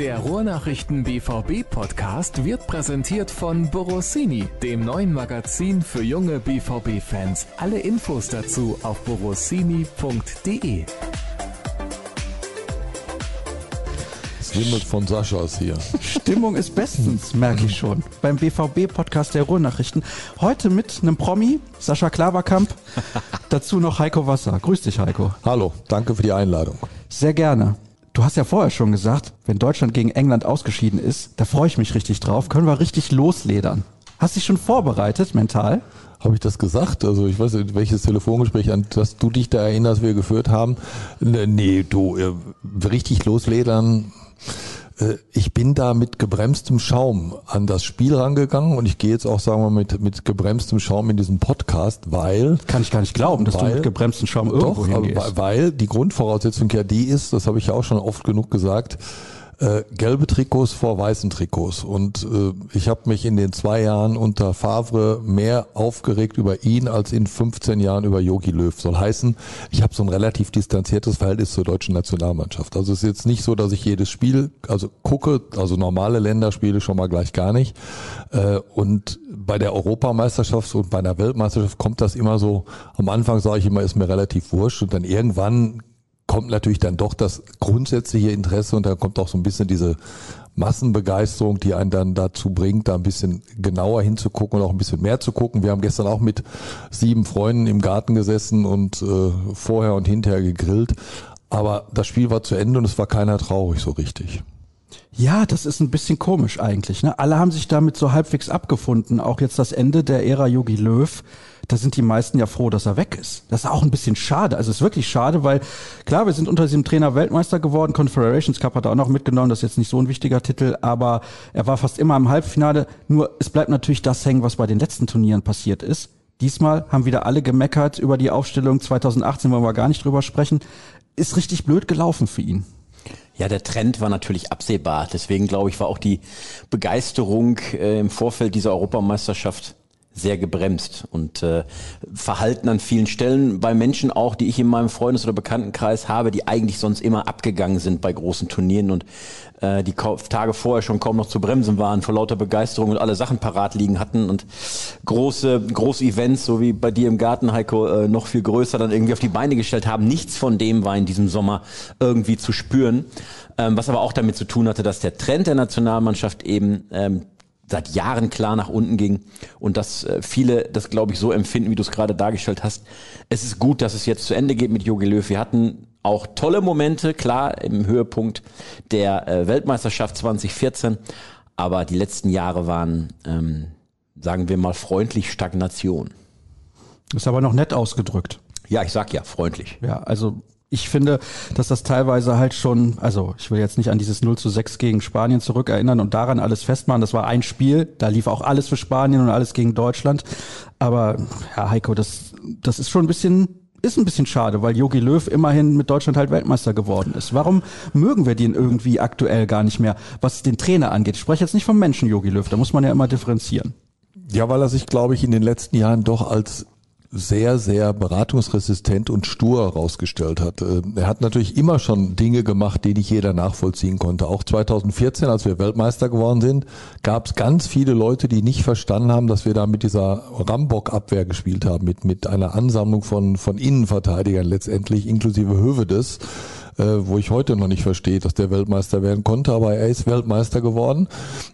Der Ruhrnachrichten BVB Podcast wird präsentiert von Borossini, dem neuen Magazin für junge BVB Fans. Alle Infos dazu auf borossini.de. Stimme von Sascha ist hier. Stimmung ist bestens, merke ich schon. Beim BVB-Podcast der Ruhrnachrichten. Heute mit einem Promi, Sascha Klaverkamp. Dazu noch Heiko Wasser. Grüß dich, Heiko. Hallo, danke für die Einladung. Sehr gerne. Du hast ja vorher schon gesagt, wenn Deutschland gegen England ausgeschieden ist, da freue ich mich richtig drauf, können wir richtig losledern. Hast dich schon vorbereitet, mental? Habe ich das gesagt? Also ich weiß nicht, welches Telefongespräch, an das du dich da erinnerst, wir geführt haben. Nee, du, äh, richtig losledern ich bin da mit gebremstem Schaum an das Spiel rangegangen und ich gehe jetzt auch, sagen wir mal, mit, mit gebremstem Schaum in diesen Podcast, weil... Kann ich gar nicht glauben, dass weil, du mit gebremstem Schaum irgendwo doch, hingehst. Weil die Grundvoraussetzung ja die ist, das habe ich ja auch schon oft genug gesagt, äh, gelbe Trikots vor weißen Trikots. Und äh, ich habe mich in den zwei Jahren unter Favre mehr aufgeregt über ihn als in 15 Jahren über Yogi Löw. Soll heißen, ich habe so ein relativ distanziertes Verhältnis zur deutschen Nationalmannschaft. Also es ist jetzt nicht so, dass ich jedes Spiel, also gucke, also normale Länderspiele schon mal gleich gar nicht. Äh, und bei der Europameisterschaft und bei der Weltmeisterschaft kommt das immer so, am Anfang sage ich immer, ist mir relativ wurscht und dann irgendwann kommt natürlich dann doch das grundsätzliche Interesse und dann kommt auch so ein bisschen diese Massenbegeisterung, die einen dann dazu bringt, da ein bisschen genauer hinzugucken und auch ein bisschen mehr zu gucken. Wir haben gestern auch mit sieben Freunden im Garten gesessen und äh, vorher und hinterher gegrillt. Aber das Spiel war zu Ende und es war keiner traurig so richtig. Ja, das ist ein bisschen komisch eigentlich. Ne? Alle haben sich damit so halbwegs abgefunden. Auch jetzt das Ende der Ära Yogi Löw da sind die meisten ja froh, dass er weg ist. Das ist auch ein bisschen schade. Also es ist wirklich schade, weil klar, wir sind unter diesem Trainer Weltmeister geworden. Confederations Cup hat er auch noch mitgenommen. Das ist jetzt nicht so ein wichtiger Titel, aber er war fast immer im Halbfinale. Nur es bleibt natürlich das hängen, was bei den letzten Turnieren passiert ist. Diesmal haben wieder alle gemeckert über die Aufstellung 2018, wollen wir gar nicht drüber sprechen. Ist richtig blöd gelaufen für ihn. Ja, der Trend war natürlich absehbar. Deswegen glaube ich, war auch die Begeisterung äh, im Vorfeld dieser Europameisterschaft sehr gebremst und äh, Verhalten an vielen Stellen bei Menschen auch, die ich in meinem Freundes- oder Bekanntenkreis habe, die eigentlich sonst immer abgegangen sind bei großen Turnieren und äh, die Tage vorher schon kaum noch zu bremsen waren vor lauter Begeisterung und alle Sachen parat liegen hatten und große große Events, so wie bei dir im Garten, Heiko, äh, noch viel größer dann irgendwie auf die Beine gestellt haben. Nichts von dem war in diesem Sommer irgendwie zu spüren, ähm, was aber auch damit zu tun hatte, dass der Trend der Nationalmannschaft eben ähm, seit Jahren klar nach unten ging und dass äh, viele das, glaube ich, so empfinden, wie du es gerade dargestellt hast. Es ist gut, dass es jetzt zu Ende geht mit Jogi Löw. Wir hatten auch tolle Momente, klar, im Höhepunkt der äh, Weltmeisterschaft 2014, aber die letzten Jahre waren, ähm, sagen wir mal, freundlich Stagnation. Ist aber noch nett ausgedrückt. Ja, ich sag ja, freundlich. Ja, also ich finde, dass das teilweise halt schon, also ich will jetzt nicht an dieses 0 zu 6 gegen Spanien zurückerinnern und daran alles festmachen. Das war ein Spiel, da lief auch alles für Spanien und alles gegen Deutschland. Aber ja, Heiko, das, das ist schon ein bisschen, ist ein bisschen schade, weil Jogi Löw immerhin mit Deutschland halt Weltmeister geworden ist. Warum mögen wir den irgendwie aktuell gar nicht mehr, was den Trainer angeht? Ich spreche jetzt nicht vom Menschen Jogi Löw, da muss man ja immer differenzieren. Ja, weil er sich, glaube ich, in den letzten Jahren doch als sehr, sehr beratungsresistent und stur herausgestellt hat. Äh, er hat natürlich immer schon Dinge gemacht, die nicht jeder nachvollziehen konnte. Auch 2014, als wir Weltmeister geworden sind, gab es ganz viele Leute, die nicht verstanden haben, dass wir da mit dieser Rambock-Abwehr gespielt haben, mit, mit einer Ansammlung von, von Innenverteidigern letztendlich, inklusive Hövedes äh, wo ich heute noch nicht verstehe, dass der Weltmeister werden konnte, aber er ist Weltmeister geworden.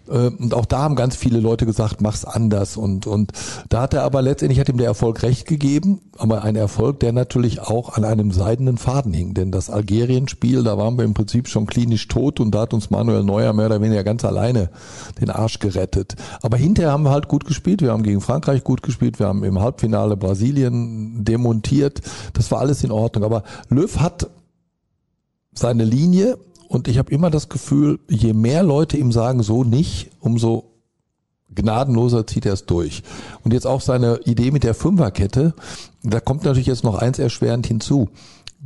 Äh, und auch da haben ganz viele Leute gesagt, mach's anders. Und, und da hat er aber letztendlich hat ihm der Erfolg recht gegeben, aber ein Erfolg, der natürlich auch an einem seidenen Faden hing. Denn das Algerien-Spiel, da waren wir im Prinzip schon klinisch tot und da hat uns Manuel Neuer mehr oder weniger ganz alleine den Arsch gerettet. Aber hinterher haben wir halt gut gespielt. Wir haben gegen Frankreich gut gespielt. Wir haben im Halbfinale Brasilien demontiert. Das war alles in Ordnung. Aber Löw hat seine Linie und ich habe immer das Gefühl, je mehr Leute ihm sagen, so nicht, umso gnadenloser zieht er es durch. Und jetzt auch seine Idee mit der Fünferkette, da kommt natürlich jetzt noch eins erschwerend hinzu.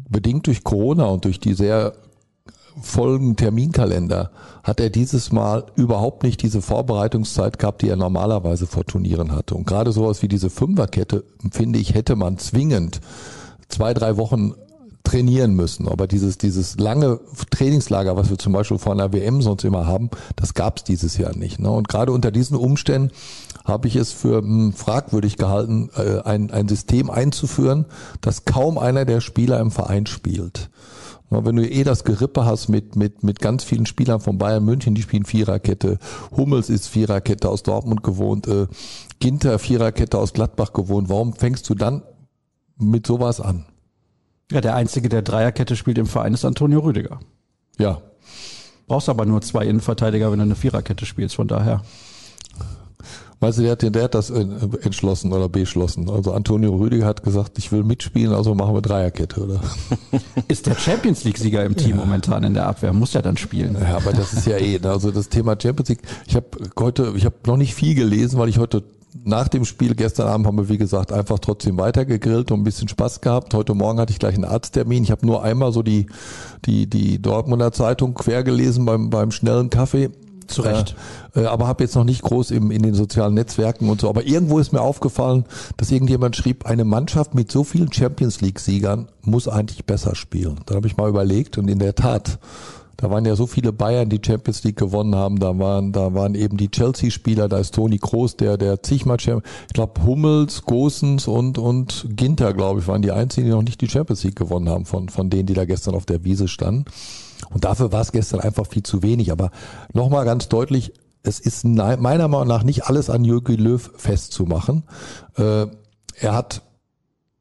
Bedingt durch Corona und durch die sehr vollen Terminkalender hat er dieses Mal überhaupt nicht diese Vorbereitungszeit gehabt, die er normalerweise vor Turnieren hatte. Und gerade sowas wie diese Fünferkette, finde ich, hätte man zwingend zwei, drei Wochen trainieren müssen. Aber dieses, dieses lange Trainingslager, was wir zum Beispiel vor einer WM sonst immer haben, das gab es dieses Jahr nicht. Ne? Und gerade unter diesen Umständen habe ich es für hm, fragwürdig gehalten, äh, ein, ein System einzuführen, dass kaum einer der Spieler im Verein spielt. Wenn du eh das Gerippe hast mit, mit, mit ganz vielen Spielern von Bayern München, die spielen Viererkette. Hummels ist Viererkette aus Dortmund gewohnt. Äh, Ginter Viererkette aus Gladbach gewohnt. Warum fängst du dann mit sowas an? Ja, der Einzige, der Dreierkette spielt im Verein, ist Antonio Rüdiger. Ja. Brauchst aber nur zwei Innenverteidiger, wenn du eine Viererkette spielst, von daher. Weißt du, der hat, der hat das entschlossen oder beschlossen. Also Antonio Rüdiger hat gesagt, ich will mitspielen, also machen wir Dreierkette, oder? Ist der Champions League-Sieger im Team ja. momentan in der Abwehr, muss ja dann spielen. Ja, aber das ist ja eh, also das Thema Champions League, ich habe heute, ich habe noch nicht viel gelesen, weil ich heute nach dem Spiel gestern Abend haben wir, wie gesagt, einfach trotzdem weitergegrillt und ein bisschen Spaß gehabt. Heute Morgen hatte ich gleich einen Arzttermin. Ich habe nur einmal so die, die, die Dortmunder Zeitung quer gelesen beim, beim schnellen Kaffee. Zu Recht. Äh, aber habe jetzt noch nicht groß im, in den sozialen Netzwerken und so. Aber irgendwo ist mir aufgefallen, dass irgendjemand schrieb, eine Mannschaft mit so vielen Champions League-Siegern muss eigentlich besser spielen. Dann habe ich mal überlegt und in der Tat da waren ja so viele Bayern, die Champions League gewonnen haben. Da waren, da waren eben die Chelsea-Spieler. Da ist Toni Kroos, der, der zigmal Champions, ich glaube Hummels, Gosens und, und Ginter, glaube ich, waren die einzigen, die noch nicht die Champions League gewonnen haben von, von denen, die da gestern auf der Wiese standen. Und dafür war es gestern einfach viel zu wenig. Aber nochmal ganz deutlich, es ist meiner Meinung nach nicht alles an Jürgen Löw festzumachen. Äh, er hat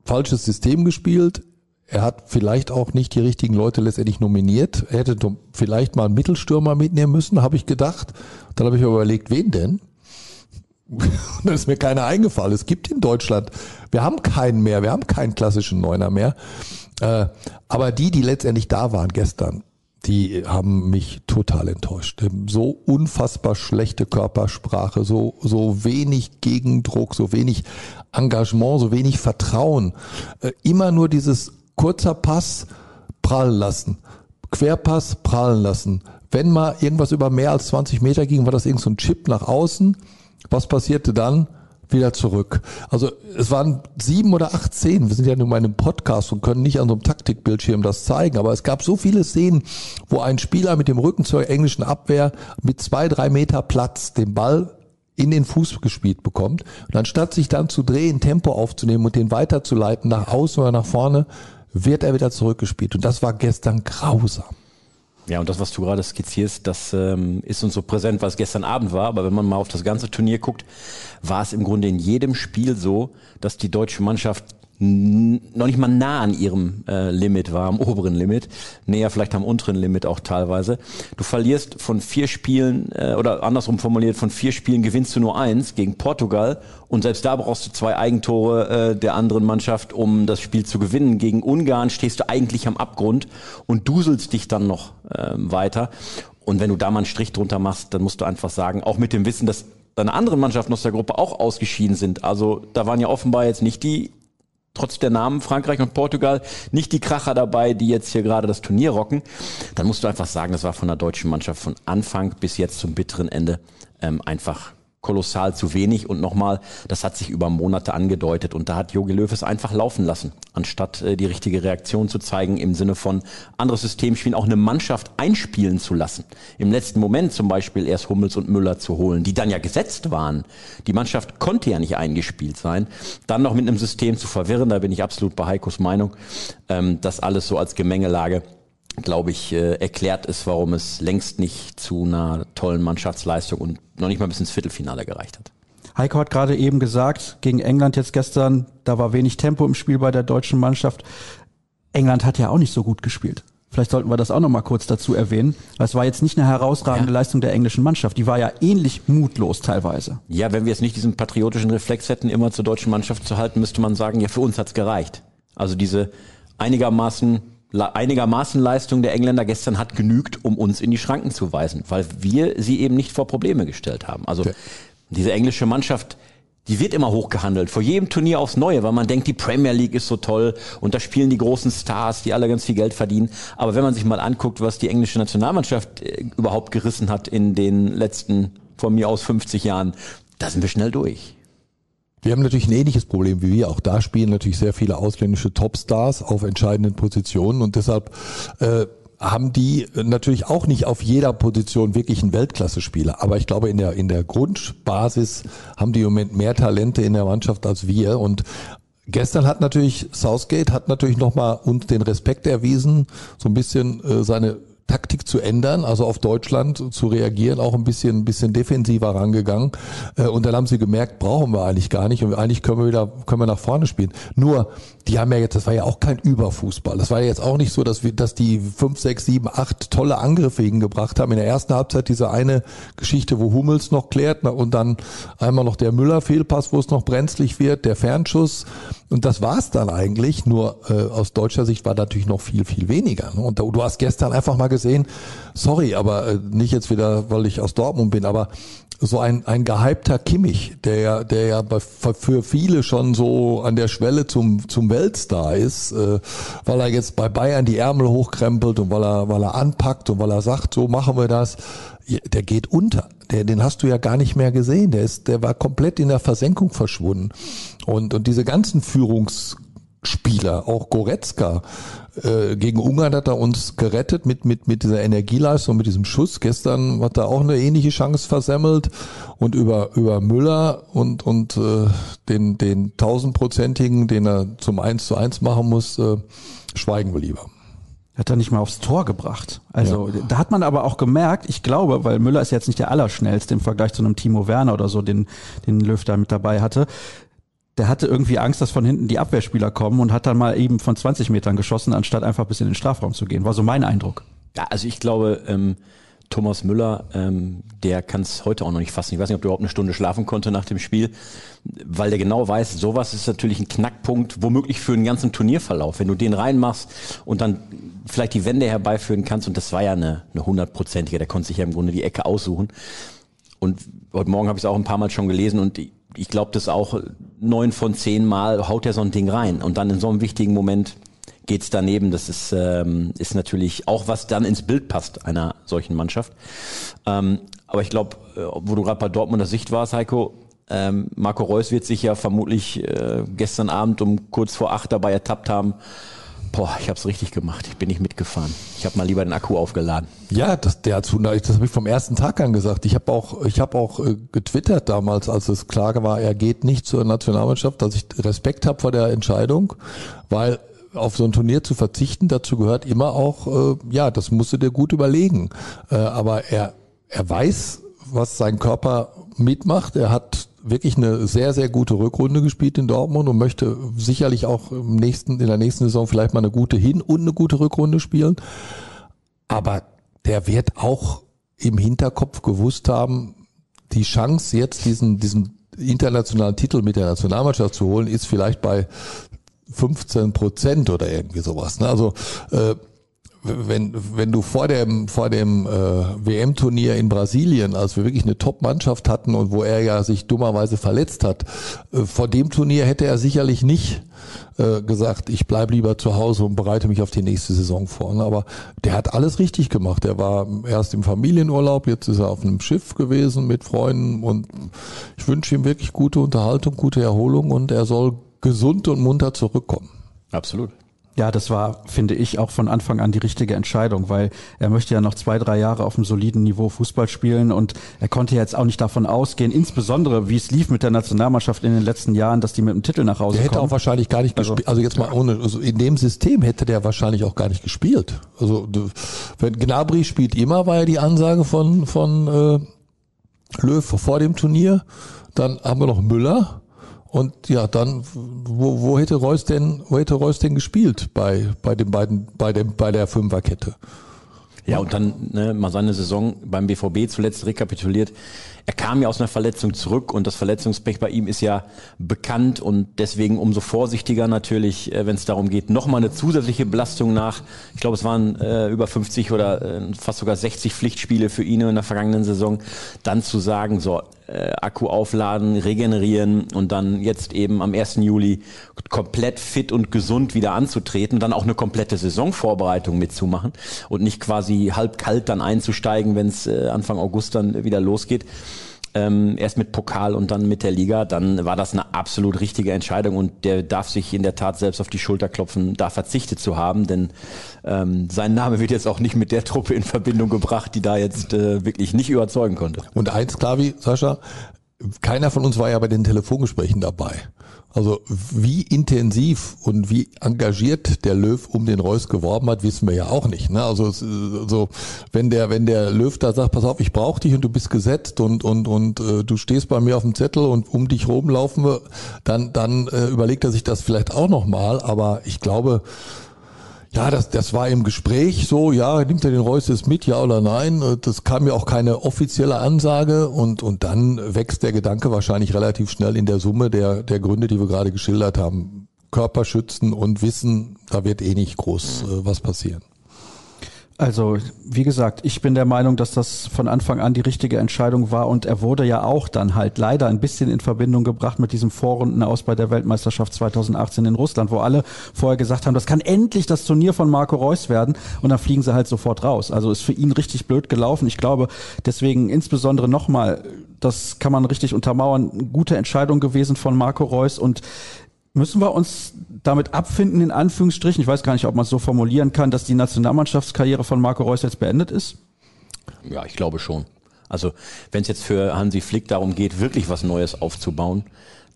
falsches System gespielt. Er hat vielleicht auch nicht die richtigen Leute letztendlich nominiert. Er hätte vielleicht mal einen Mittelstürmer mitnehmen müssen, habe ich gedacht. Dann habe ich mir überlegt, wen denn? Dann ist mir keiner eingefallen. Es gibt in Deutschland, wir haben keinen mehr, wir haben keinen klassischen Neuner mehr. Äh, aber die, die letztendlich da waren gestern, die haben mich total enttäuscht. So unfassbar schlechte Körpersprache, so, so wenig Gegendruck, so wenig Engagement, so wenig Vertrauen. Äh, immer nur dieses kurzer Pass prallen lassen. Querpass prallen lassen. Wenn mal irgendwas über mehr als 20 Meter ging, war das irgend so ein Chip nach außen. Was passierte dann? Wieder zurück. Also es waren sieben oder acht Szenen. Wir sind ja nur in einem Podcast und können nicht an so einem Taktikbildschirm das zeigen. Aber es gab so viele Szenen, wo ein Spieler mit dem Rücken zur englischen Abwehr mit zwei, drei Meter Platz den Ball in den Fuß gespielt bekommt. Und anstatt sich dann zu drehen, Tempo aufzunehmen und den weiterzuleiten nach außen oder nach vorne, wird er wieder zurückgespielt. Und das war gestern grausam. Ja, und das, was du gerade skizzierst, das ähm, ist uns so präsent, was gestern Abend war. Aber wenn man mal auf das ganze Turnier guckt, war es im Grunde in jedem Spiel so, dass die deutsche Mannschaft noch nicht mal nah an ihrem äh, Limit war, am oberen Limit, näher vielleicht am unteren Limit auch teilweise. Du verlierst von vier Spielen, äh, oder andersrum formuliert, von vier Spielen gewinnst du nur eins gegen Portugal und selbst da brauchst du zwei Eigentore äh, der anderen Mannschaft, um das Spiel zu gewinnen. Gegen Ungarn stehst du eigentlich am Abgrund und duselst dich dann noch äh, weiter. Und wenn du da mal einen Strich drunter machst, dann musst du einfach sagen, auch mit dem Wissen, dass deine anderen Mannschaften aus der Gruppe auch ausgeschieden sind. Also da waren ja offenbar jetzt nicht die trotz der Namen Frankreich und Portugal nicht die Kracher dabei, die jetzt hier gerade das Turnier rocken, dann musst du einfach sagen, das war von der deutschen Mannschaft von Anfang bis jetzt zum bitteren Ende ähm, einfach kolossal zu wenig und nochmal, das hat sich über Monate angedeutet und da hat Jogi Löw es einfach laufen lassen, anstatt äh, die richtige Reaktion zu zeigen im Sinne von anderes System spielen, auch eine Mannschaft einspielen zu lassen. Im letzten Moment zum Beispiel erst Hummels und Müller zu holen, die dann ja gesetzt waren. Die Mannschaft konnte ja nicht eingespielt sein. Dann noch mit einem System zu verwirren, da bin ich absolut bei Heikos Meinung, ähm, das alles so als Gemengelage glaube ich, äh, erklärt ist, warum es längst nicht zu einer tollen Mannschaftsleistung und noch nicht mal bis ins Viertelfinale gereicht hat. Heiko hat gerade eben gesagt, gegen England jetzt gestern, da war wenig Tempo im Spiel bei der deutschen Mannschaft. England hat ja auch nicht so gut gespielt. Vielleicht sollten wir das auch noch mal kurz dazu erwähnen. Es war jetzt nicht eine herausragende ja. Leistung der englischen Mannschaft. Die war ja ähnlich mutlos teilweise. Ja, wenn wir jetzt nicht diesen patriotischen Reflex hätten, immer zur deutschen Mannschaft zu halten, müsste man sagen, ja, für uns hat's gereicht. Also diese einigermaßen einigermaßen Leistung der Engländer gestern hat genügt, um uns in die Schranken zu weisen, weil wir sie eben nicht vor Probleme gestellt haben. Also okay. diese englische Mannschaft, die wird immer hochgehandelt, vor jedem Turnier aufs Neue, weil man denkt, die Premier League ist so toll und da spielen die großen Stars, die alle ganz viel Geld verdienen. Aber wenn man sich mal anguckt, was die englische Nationalmannschaft äh, überhaupt gerissen hat in den letzten, von mir aus 50 Jahren, da sind wir schnell durch. Wir haben natürlich ein ähnliches Problem wie wir. Auch da spielen natürlich sehr viele ausländische Topstars auf entscheidenden Positionen und deshalb äh, haben die natürlich auch nicht auf jeder Position wirklich einen Weltklasse-Spieler. Aber ich glaube, in der, in der Grundbasis haben die im Moment mehr Talente in der Mannschaft als wir. Und Gestern hat natürlich Southgate hat natürlich nochmal uns den Respekt erwiesen, so ein bisschen äh, seine Taktik zu ändern, also auf Deutschland zu reagieren, auch ein bisschen, ein bisschen defensiver rangegangen. Äh, und dann haben sie gemerkt, brauchen wir eigentlich gar nicht und eigentlich können wir wieder, können wir nach vorne spielen. Nur, die haben ja jetzt, das war ja auch kein Überfußball. Das war ja jetzt auch nicht so, dass wir, dass die fünf, sechs, sieben, acht tolle Angriffe hingebracht haben. In der ersten Halbzeit diese eine Geschichte, wo Hummels noch klärt und dann einmal noch der Müller-Fehlpass, wo es noch brenzlig wird, der Fernschuss. Und das war's dann eigentlich. Nur äh, aus deutscher Sicht war natürlich noch viel, viel weniger. Ne? Und du hast gestern einfach mal gesehen, sorry, aber äh, nicht jetzt wieder, weil ich aus Dortmund bin, aber so ein, ein gehypter Kimmich, der ja, der ja für viele schon so an der Schwelle zum, zum Weltstar ist, äh, weil er jetzt bei Bayern die Ärmel hochkrempelt und weil er, weil er anpackt und weil er sagt, so machen wir das, der geht unter. Der, den hast du ja gar nicht mehr gesehen. Der ist, der war komplett in der Versenkung verschwunden. Und, und diese ganzen Führungsspieler, auch Goretzka, äh, gegen Ungarn hat er uns gerettet mit, mit, mit dieser Energieleistung, mit diesem Schuss. Gestern hat er auch eine ähnliche Chance versemmelt und über, über Müller und, und äh, den, den tausendprozentigen, den er zum 1 zu 1 machen muss, äh, schweigen wir lieber hat er nicht mal aufs Tor gebracht. Also ja. da hat man aber auch gemerkt, ich glaube, weil Müller ist jetzt nicht der Allerschnellste im Vergleich zu einem Timo Werner oder so, den, den Löw da mit dabei hatte, der hatte irgendwie Angst, dass von hinten die Abwehrspieler kommen und hat dann mal eben von 20 Metern geschossen, anstatt einfach bis in den Strafraum zu gehen. War so mein Eindruck. Ja, also ich glaube, ähm, Thomas Müller, ähm, der kann es heute auch noch nicht fassen. Ich weiß nicht, ob der überhaupt eine Stunde schlafen konnte nach dem Spiel, weil der genau weiß, sowas ist natürlich ein Knackpunkt, womöglich für einen ganzen Turnierverlauf. Wenn du den reinmachst und dann vielleicht die Wende herbeiführen kannst, und das war ja eine, eine hundertprozentige, der konnte sich ja im Grunde die Ecke aussuchen. Und heute Morgen habe ich es auch ein paar Mal schon gelesen und ich glaube, das auch neun von zehn Mal haut er so ein Ding rein. Und dann in so einem wichtigen Moment geht's daneben. Das ist, ähm, ist natürlich auch, was dann ins Bild passt einer solchen Mannschaft. Ähm, aber ich glaube, äh, wo du gerade bei Dortmunder Sicht warst, Heiko, ähm, Marco Reus wird sich ja vermutlich äh, gestern Abend um kurz vor acht dabei ertappt haben, Boah, ich habe es richtig gemacht. Ich bin nicht mitgefahren. Ich habe mal lieber den Akku aufgeladen. Ja, das, der hat das habe ich vom ersten Tag an gesagt. Ich habe auch, ich habe auch äh, getwittert damals, als es klar war, er geht nicht zur Nationalmannschaft, dass ich Respekt habe vor der Entscheidung, weil auf so ein Turnier zu verzichten, dazu gehört immer auch, äh, ja, das musst du dir gut überlegen. Äh, aber er, er weiß, was sein Körper mitmacht. Er hat wirklich eine sehr, sehr gute Rückrunde gespielt in Dortmund und möchte sicherlich auch im nächsten, in der nächsten Saison vielleicht mal eine gute Hin- und eine gute Rückrunde spielen. Aber der wird auch im Hinterkopf gewusst haben, die Chance jetzt diesen, diesen internationalen Titel mit der Nationalmannschaft zu holen, ist vielleicht bei 15 Prozent oder irgendwie sowas. Ne? Also äh, wenn, wenn du vor dem, vor dem äh, WM-Turnier in Brasilien, als wir wirklich eine Top-Mannschaft hatten und wo er ja sich dummerweise verletzt hat, äh, vor dem Turnier hätte er sicherlich nicht äh, gesagt, ich bleib lieber zu Hause und bereite mich auf die nächste Saison vor. Ne? Aber der hat alles richtig gemacht. Er war erst im Familienurlaub, jetzt ist er auf einem Schiff gewesen mit Freunden und ich wünsche ihm wirklich gute Unterhaltung, gute Erholung und er soll gesund und munter zurückkommen. Absolut. Ja, das war, finde ich, auch von Anfang an die richtige Entscheidung, weil er möchte ja noch zwei, drei Jahre auf einem soliden Niveau Fußball spielen und er konnte jetzt auch nicht davon ausgehen, insbesondere wie es lief mit der Nationalmannschaft in den letzten Jahren, dass die mit dem Titel nach Hause der hätte kommen. auch wahrscheinlich gar nicht also, gespielt. Also jetzt mal ohne, also in dem System hätte der wahrscheinlich auch gar nicht gespielt. Also wenn Gnabry spielt immer, war ja die Ansage von von äh, Löw vor dem Turnier. Dann haben wir noch Müller und ja, dann, wo, wo hätte Reus denn, wo hätte Reus denn gespielt bei, bei den beiden, bei dem, bei der Fünferkette? Ja, und dann ne, mal seine Saison beim BVB zuletzt rekapituliert. Er kam ja aus einer Verletzung zurück und das Verletzungspech bei ihm ist ja bekannt und deswegen umso vorsichtiger natürlich, äh, wenn es darum geht, nochmal eine zusätzliche Belastung nach, ich glaube es waren äh, über 50 oder äh, fast sogar 60 Pflichtspiele für ihn in der vergangenen Saison, dann zu sagen, so, äh, Akku aufladen, regenerieren und dann jetzt eben am 1. Juli komplett fit und gesund wieder anzutreten dann auch eine komplette Saisonvorbereitung mitzumachen und nicht quasi halb kalt dann einzusteigen, wenn es äh, Anfang August dann wieder losgeht. Ähm, erst mit Pokal und dann mit der Liga, dann war das eine absolut richtige Entscheidung und der darf sich in der Tat selbst auf die Schulter klopfen, da verzichtet zu haben, denn ähm, sein Name wird jetzt auch nicht mit der Truppe in Verbindung gebracht, die da jetzt äh, wirklich nicht überzeugen konnte. Und eins klar wie, Sascha, keiner von uns war ja bei den Telefongesprächen dabei. Also wie intensiv und wie engagiert der Löw um den Reus geworben hat, wissen wir ja auch nicht. Ne? Also so, wenn der wenn der Löw da sagt, pass auf, ich brauche dich und du bist gesetzt und und und äh, du stehst bei mir auf dem Zettel und um dich rum laufen wir, dann dann äh, überlegt er sich das vielleicht auch noch mal. Aber ich glaube, ja, das, das war im Gespräch so, ja, nimmt er den Reus jetzt mit, ja oder nein? Das kam ja auch keine offizielle Ansage und, und dann wächst der Gedanke wahrscheinlich relativ schnell in der Summe der, der Gründe, die wir gerade geschildert haben. Körper schützen und wissen, da wird eh nicht groß äh, was passieren. Also, wie gesagt, ich bin der Meinung, dass das von Anfang an die richtige Entscheidung war und er wurde ja auch dann halt leider ein bisschen in Verbindung gebracht mit diesem Vorrunden aus bei der Weltmeisterschaft 2018 in Russland, wo alle vorher gesagt haben, das kann endlich das Turnier von Marco Reus werden und dann fliegen sie halt sofort raus. Also ist für ihn richtig blöd gelaufen. Ich glaube, deswegen insbesondere nochmal, das kann man richtig untermauern, gute Entscheidung gewesen von Marco Reus und Müssen wir uns damit abfinden, in Anführungsstrichen, ich weiß gar nicht, ob man es so formulieren kann, dass die Nationalmannschaftskarriere von Marco Reus jetzt beendet ist? Ja, ich glaube schon. Also wenn es jetzt für Hansi Flick darum geht, wirklich was Neues aufzubauen,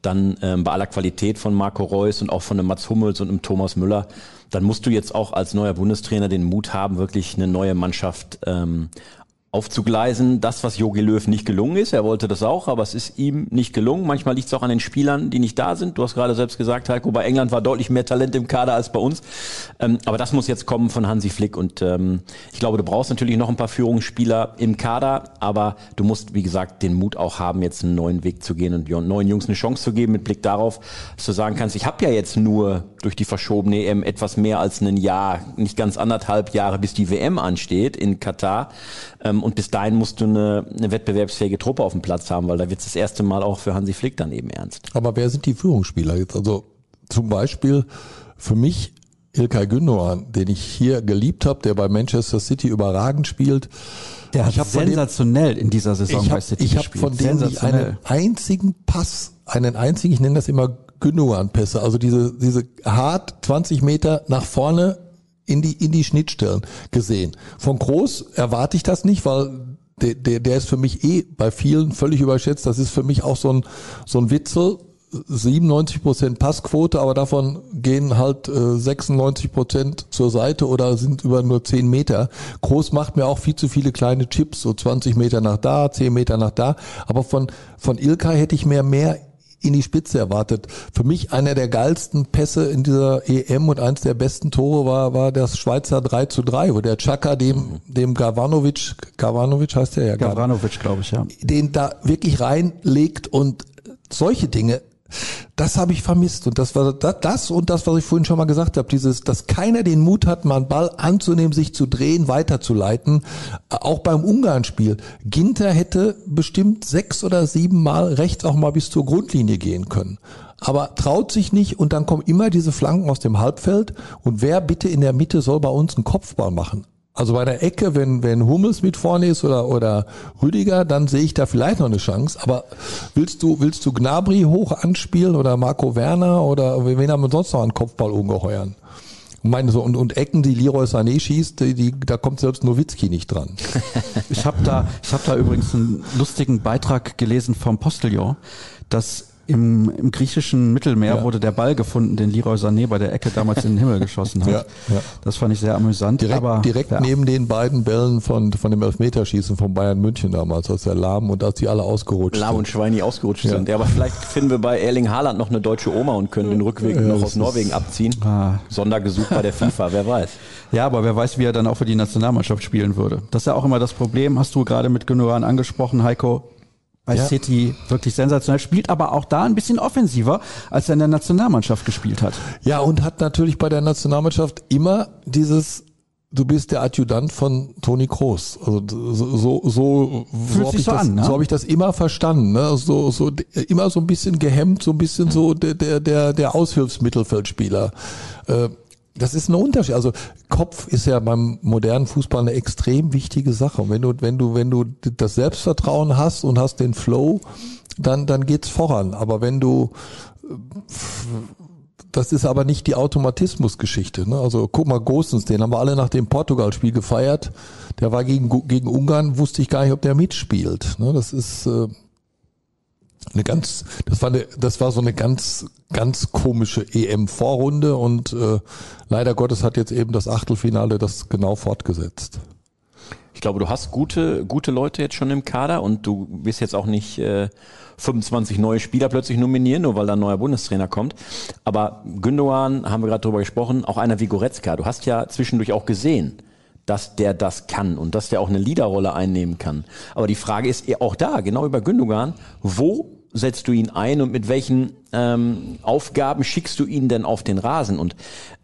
dann ähm, bei aller Qualität von Marco Reus und auch von dem Mats Hummels und dem Thomas Müller, dann musst du jetzt auch als neuer Bundestrainer den Mut haben, wirklich eine neue Mannschaft ähm, aufzugleisen, das, was Jogi Löw nicht gelungen ist. Er wollte das auch, aber es ist ihm nicht gelungen. Manchmal liegt es auch an den Spielern, die nicht da sind. Du hast gerade selbst gesagt, Heiko, bei England war deutlich mehr Talent im Kader als bei uns. Ähm, aber das muss jetzt kommen von Hansi Flick. Und ähm, ich glaube, du brauchst natürlich noch ein paar Führungsspieler im Kader, aber du musst, wie gesagt, den Mut auch haben, jetzt einen neuen Weg zu gehen und neuen Jungs eine Chance zu geben, mit Blick darauf, dass du sagen kannst, ich habe ja jetzt nur durch die verschobene EM etwas mehr als ein Jahr, nicht ganz anderthalb Jahre, bis die WM ansteht in Katar. Ähm, und bis dahin musst du eine, eine wettbewerbsfähige Truppe auf dem Platz haben, weil da wird es das erste Mal auch für Hansi Flick dann eben ernst. Aber wer sind die Führungsspieler jetzt? Also zum Beispiel für mich Ilkay Gündogan, den ich hier geliebt habe, der bei Manchester City überragend spielt. Der hat sensationell dem, in dieser Saison ich hab, bei City Ich habe von dem nicht einen einzigen Pass, einen einzigen, ich nenne das immer Gündogan-Pässe, also diese, diese hart 20 Meter nach vorne in die, in die Schnittstellen gesehen. Von Groß erwarte ich das nicht, weil der, der, der ist für mich eh bei vielen völlig überschätzt. Das ist für mich auch so ein, so ein Witzel. 97 Prozent Passquote, aber davon gehen halt äh, 96 Prozent zur Seite oder sind über nur 10 Meter. Groß macht mir auch viel zu viele kleine Chips, so 20 Meter nach da, 10 Meter nach da. Aber von, von Ilkay hätte ich mehr, mehr in die Spitze erwartet. Für mich einer der geilsten Pässe in dieser EM und eins der besten Tore war, war das Schweizer 3 zu 3, wo der Chaka dem, dem Gavanovic, Gavanovic heißt der ja, Gavanovic, glaube ich, ja. Den da wirklich reinlegt und solche Dinge das habe ich vermisst. Und das war das und das, was ich vorhin schon mal gesagt habe, dieses, dass keiner den Mut hat, mal einen Ball anzunehmen, sich zu drehen, weiterzuleiten. Auch beim Ungarn-Spiel. Ginter hätte bestimmt sechs oder sieben Mal rechts auch mal bis zur Grundlinie gehen können. Aber traut sich nicht und dann kommen immer diese Flanken aus dem Halbfeld. Und wer bitte in der Mitte soll bei uns einen Kopfball machen? Also bei der Ecke, wenn, wenn Hummels mit vorne ist oder, oder Rüdiger, dann sehe ich da vielleicht noch eine Chance. Aber willst du, willst du Gnabry hoch anspielen oder Marco Werner oder wen haben wir sonst noch an Kopfball ungeheuern? Und, meine so, und, und Ecken, die Leroy Sané schießt, die, die, da kommt selbst Nowitzki nicht dran. ich habe da, ich hab da übrigens einen lustigen Beitrag gelesen vom Postillon, dass im, im griechischen Mittelmeer ja. wurde der Ball gefunden, den Leroy Sané bei der Ecke damals in den Himmel geschossen hat. Ja, ja. Das fand ich sehr amüsant. Direkt, aber, direkt ja. neben den beiden Bällen von, von dem Elfmeterschießen von Bayern München damals, als der Lahm und als die alle ausgerutscht Lahm sind. und Schweini ausgerutscht sind. Ja, aber vielleicht finden wir bei Erling Haaland noch eine deutsche Oma und können den Rückweg noch aus Norwegen abziehen. Ah. Sondergesuch bei der FIFA, wer weiß. Ja, aber wer weiß, wie er dann auch für die Nationalmannschaft spielen würde. Das ist ja auch immer das Problem, hast du gerade mit Gündogan angesprochen, Heiko bei ja. City wirklich sensationell, spielt aber auch da ein bisschen offensiver, als er in der Nationalmannschaft gespielt hat. Ja, und hat natürlich bei der Nationalmannschaft immer dieses du bist der Adjutant von Toni Kroos. Also so so so, so habe ich, so das, ne? so hab ich das immer verstanden. Ne? So so immer so ein bisschen gehemmt, so ein bisschen so der der der, der Aushilfsmittelfeldspieler. Äh, das ist ein Unterschied. Also Kopf ist ja beim modernen Fußball eine extrem wichtige Sache. Und wenn du, wenn du, wenn du das Selbstvertrauen hast und hast den Flow, dann, dann geht's voran. Aber wenn du, das ist aber nicht die Automatismusgeschichte. Ne? Also guck mal, Gosens, den haben wir alle nach dem Portugal-Spiel gefeiert. Der war gegen, gegen Ungarn, wusste ich gar nicht, ob der mitspielt. Ne? Das ist, äh, eine ganz, das war eine, das war so eine ganz, ganz komische EM-Vorrunde und äh, leider Gottes hat jetzt eben das Achtelfinale das genau fortgesetzt. Ich glaube, du hast gute, gute Leute jetzt schon im Kader und du wirst jetzt auch nicht äh, 25 neue Spieler plötzlich nominieren, nur weil da ein neuer Bundestrainer kommt. Aber Gündogan, haben wir gerade drüber gesprochen, auch einer wie Goretzka. Du hast ja zwischendurch auch gesehen, dass der das kann und dass der auch eine Leaderrolle einnehmen kann. Aber die Frage ist auch da, genau über Gündogan, wo setzt du ihn ein und mit welchen ähm, Aufgaben schickst du ihn denn auf den Rasen? Und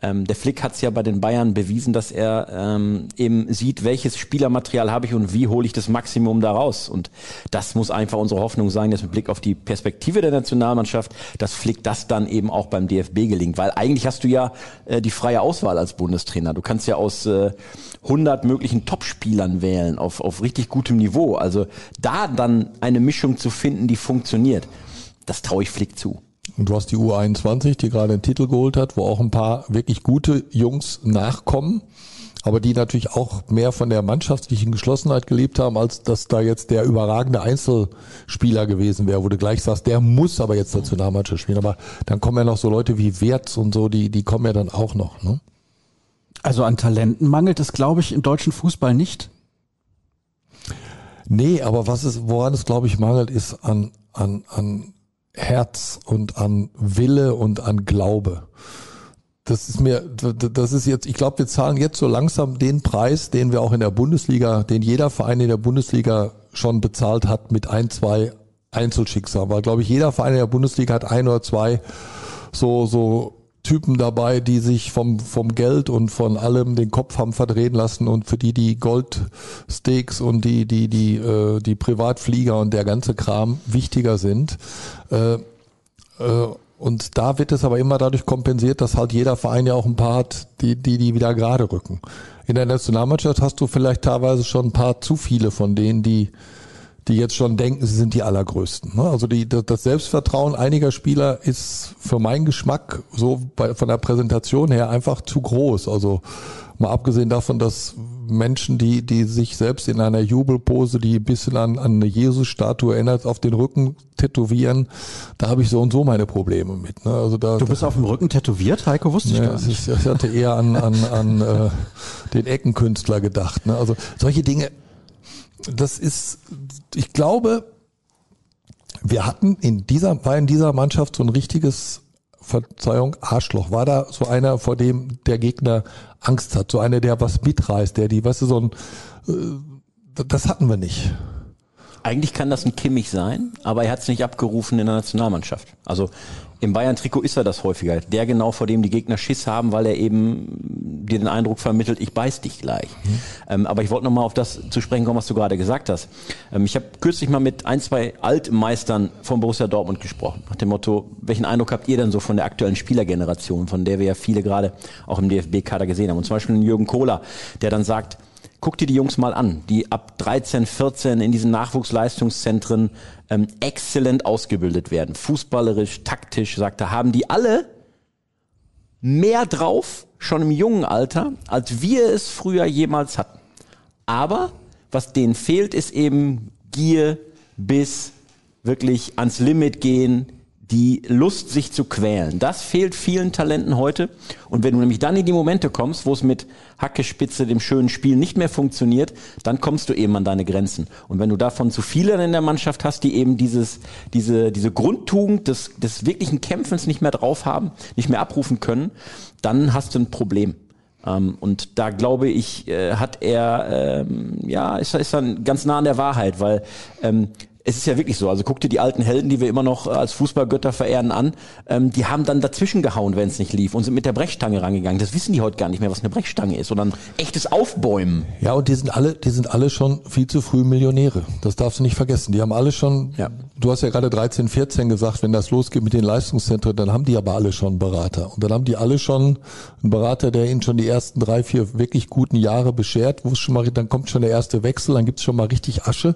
ähm, der Flick hat es ja bei den Bayern bewiesen, dass er ähm, eben sieht, welches Spielermaterial habe ich und wie hole ich das Maximum daraus. Und das muss einfach unsere Hoffnung sein, dass mit Blick auf die Perspektive der Nationalmannschaft, dass Flick das dann eben auch beim DFB gelingt. Weil eigentlich hast du ja äh, die freie Auswahl als Bundestrainer. Du kannst ja aus äh, 100 möglichen Topspielern wählen auf, auf richtig gutem Niveau. Also da dann eine Mischung zu finden, die funktioniert, das traue ich Flick zu. Und du hast die U21, die gerade den Titel geholt hat, wo auch ein paar wirklich gute Jungs nachkommen, aber die natürlich auch mehr von der mannschaftlichen Geschlossenheit gelebt haben, als dass da jetzt der überragende Einzelspieler gewesen wäre, wo du gleich sagst, der muss aber jetzt dazu Nationalmannschaft spielen. Aber dann kommen ja noch so Leute wie Wertz und so, die, die kommen ja dann auch noch. Ne? Also an Talenten mangelt es, glaube ich, im deutschen Fußball nicht. Nee, aber was es, woran es, glaube ich, mangelt, ist an, an, an Herz und an Wille und an Glaube. Das ist mir, das ist jetzt, ich glaube, wir zahlen jetzt so langsam den Preis, den wir auch in der Bundesliga, den jeder Verein in der Bundesliga schon bezahlt hat mit ein, zwei Einzelschicksalen. Weil, glaube ich, jeder Verein in der Bundesliga hat ein oder zwei so, so Typen dabei, die sich vom, vom Geld und von allem den Kopf haben verdrehen lassen und für die die Goldsteaks und die, die, die, äh, die Privatflieger und der ganze Kram wichtiger sind. Äh, äh, und da wird es aber immer dadurch kompensiert, dass halt jeder Verein ja auch ein paar hat, die, die, die wieder gerade rücken. In der Nationalmannschaft hast du vielleicht teilweise schon ein paar zu viele von denen, die die jetzt schon denken, sie sind die allergrößten. Ne? Also die, das Selbstvertrauen einiger Spieler ist für meinen Geschmack so bei, von der Präsentation her einfach zu groß. Also mal abgesehen davon, dass Menschen, die, die sich selbst in einer Jubelpose, die ein bisschen an, an eine Jesus-Statue erinnert, auf den Rücken tätowieren, da habe ich so und so meine Probleme mit. Ne? Also da, du bist auf dem Rücken tätowiert, Heiko, wusste ich ja, gar nicht. Ich, hatte eher an, an, an äh, den Eckenkünstler gedacht. Ne? Also solche Dinge das ist, ich glaube, wir hatten in dieser, war in dieser Mannschaft so ein richtiges, Verzeihung, Arschloch. War da so einer, vor dem der Gegner Angst hat, so einer, der was mitreißt, der die, weißt du, so ein, äh, das hatten wir nicht. Eigentlich kann das ein Kimmich sein, aber er hat es nicht abgerufen in der Nationalmannschaft. Also im Bayern-Trikot ist er das häufiger. Der genau, vor dem die Gegner Schiss haben, weil er eben dir den Eindruck vermittelt, ich beiß dich gleich. Mhm. Ähm, aber ich wollte nochmal auf das zu sprechen kommen, was du gerade gesagt hast. Ähm, ich habe kürzlich mal mit ein, zwei Altmeistern von Borussia Dortmund gesprochen. Nach dem Motto, welchen Eindruck habt ihr denn so von der aktuellen Spielergeneration, von der wir ja viele gerade auch im DFB-Kader gesehen haben? Und zum Beispiel Jürgen Kohler, der dann sagt, guck dir die Jungs mal an, die ab 13, 14 in diesen Nachwuchsleistungszentren ähm, exzellent ausgebildet werden. Fußballerisch, taktisch, sagt er, haben die alle mehr drauf, schon im jungen Alter, als wir es früher jemals hatten. Aber was denen fehlt, ist eben Gier, Biss, wirklich ans Limit gehen, die Lust, sich zu quälen. Das fehlt vielen Talenten heute. Und wenn du nämlich dann in die Momente kommst, wo es mit Hackespitze, dem schönen Spiel nicht mehr funktioniert, dann kommst du eben an deine Grenzen. Und wenn du davon zu viele in der Mannschaft hast, die eben dieses, diese, diese Grundtugend des, des wirklichen Kämpfens nicht mehr drauf haben, nicht mehr abrufen können, dann hast du ein Problem. Ähm, und da glaube ich, äh, hat er, ähm, ja, ist, ist dann ganz nah an der Wahrheit, weil ähm, es ist ja wirklich so. Also guck dir die alten Helden, die wir immer noch als Fußballgötter verehren, an. Ähm, die haben dann dazwischen gehauen, wenn es nicht lief und sind mit der Brechstange rangegangen. Das wissen die heute gar nicht mehr, was eine Brechstange ist, sondern echtes Aufbäumen. Ja, und die sind alle, die sind alle schon viel zu früh Millionäre. Das darfst du nicht vergessen. Die haben alle schon, Ja. du hast ja gerade 13, 14 gesagt, wenn das losgeht mit den Leistungszentren, dann haben die aber alle schon einen Berater. Und dann haben die alle schon einen Berater, der ihnen schon die ersten drei, vier wirklich guten Jahre beschert, wo es schon mal, dann kommt schon der erste Wechsel, dann gibt's schon mal richtig Asche.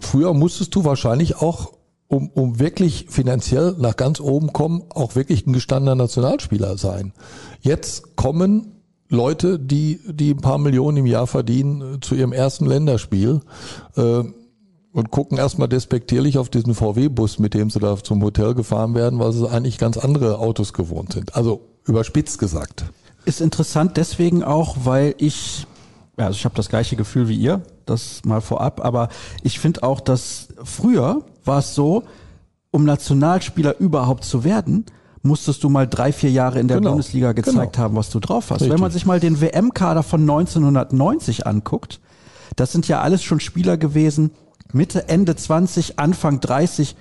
Früher musstest du wahrscheinlich auch um, um wirklich finanziell nach ganz oben kommen, auch wirklich ein gestandener Nationalspieler sein. Jetzt kommen Leute, die, die ein paar Millionen im Jahr verdienen, äh, zu ihrem ersten Länderspiel äh, und gucken erstmal despektierlich auf diesen VW-Bus, mit dem sie da zum Hotel gefahren werden, weil sie eigentlich ganz andere Autos gewohnt sind. Also überspitzt gesagt. Ist interessant deswegen auch, weil ich, ja, also ich habe das gleiche Gefühl wie ihr, das mal vorab, aber ich finde auch, dass früher war es so, um Nationalspieler überhaupt zu werden, musstest du mal drei, vier Jahre in der Genau, Bundesliga gezeigt genau. haben, was du drauf hast. Richtig. Wenn man sich mal den WM-Kader von 1990 anguckt, das sind ja alles schon Spieler gewesen, Mitte, Ende 20, Anfang 30,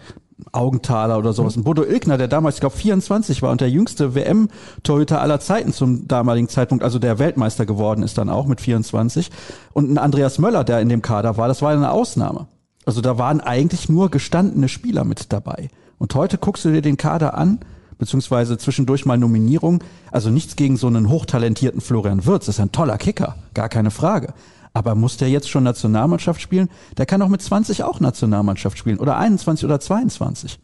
Augenthaler oder sowas. Ein Bodo Ilgner, der damals, ich glaube, 24 war und der jüngste WM-Torhüter aller Zeiten zum damaligen Zeitpunkt, also der Weltmeister geworden ist dann auch mit 24. Und ein Andreas Möller, der in dem Kader war, das war eine Ausnahme. Also da waren eigentlich nur gestandene Spieler mit dabei. Und heute guckst du dir den Kader an, beziehungsweise zwischendurch mal Nominierung. Also nichts gegen so einen hochtalentierten Florian Wirtz, ist ein toller Kicker, gar keine Frage. Aber muss der jetzt schon Nationalmannschaft spielen? Der kann auch mit 20 auch Nationalmannschaft spielen oder 21 oder 22.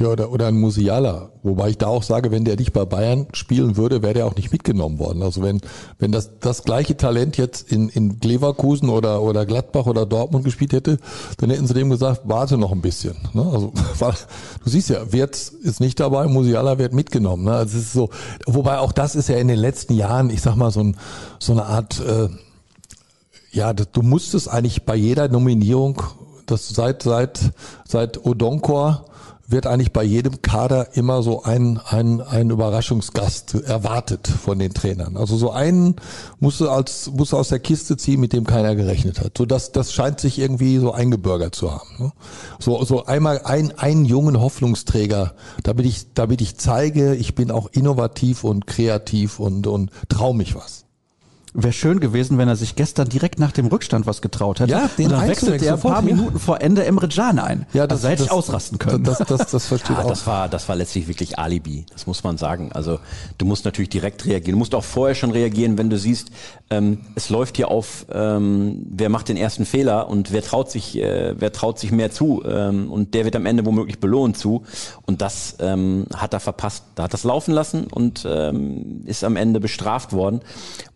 Ja, oder, oder ein Musiala. Wobei ich da auch sage, wenn der nicht bei Bayern spielen würde, wäre der auch nicht mitgenommen worden. Also wenn, wenn das, das gleiche Talent jetzt in, in Leverkusen oder, oder Gladbach oder Dortmund gespielt hätte, dann hätten sie dem gesagt, warte noch ein bisschen. Ne? Also, weil, du siehst ja, Wirtz ist nicht dabei, Musiala wird mitgenommen. Ne? Also es ist so, wobei auch das ist ja in den letzten Jahren, ich sag mal, so, ein, so eine Art, äh, ja, du musstest eigentlich bei jeder Nominierung, das seit seit seit Odonkor wird eigentlich bei jedem Kader immer so ein, ein, ein Überraschungsgast erwartet von den Trainern. Also so einen musst du als musst du aus der Kiste ziehen, mit dem keiner gerechnet hat. So das das scheint sich irgendwie so eingebürgert zu haben. Ne? So so einmal ein einen jungen Hoffnungsträger, damit ich damit ich zeige, ich bin auch innovativ und kreativ und und trau mich was. Wäre schön gewesen, wenn er sich gestern direkt nach dem Rückstand was getraut hätte. Ja, den und dann wechselt er ein paar. Minuten vor Ende Emre Can ein. Ja, also da hätte ich ausrasten können. Das, das, das versteht Ja, auch. das war, das war letztlich wirklich Alibi. Das muss man sagen. Also du musst natürlich direkt reagieren. Du musst auch vorher schon reagieren, wenn du siehst, ähm, es läuft hier auf, ähm, wer macht den ersten Fehler und wer traut sich, äh, wer traut sich mehr zu ähm, und der wird am Ende womöglich belohnt zu. Und das ähm, hat er verpasst. Da hat das laufen lassen und ähm, ist am Ende bestraft worden.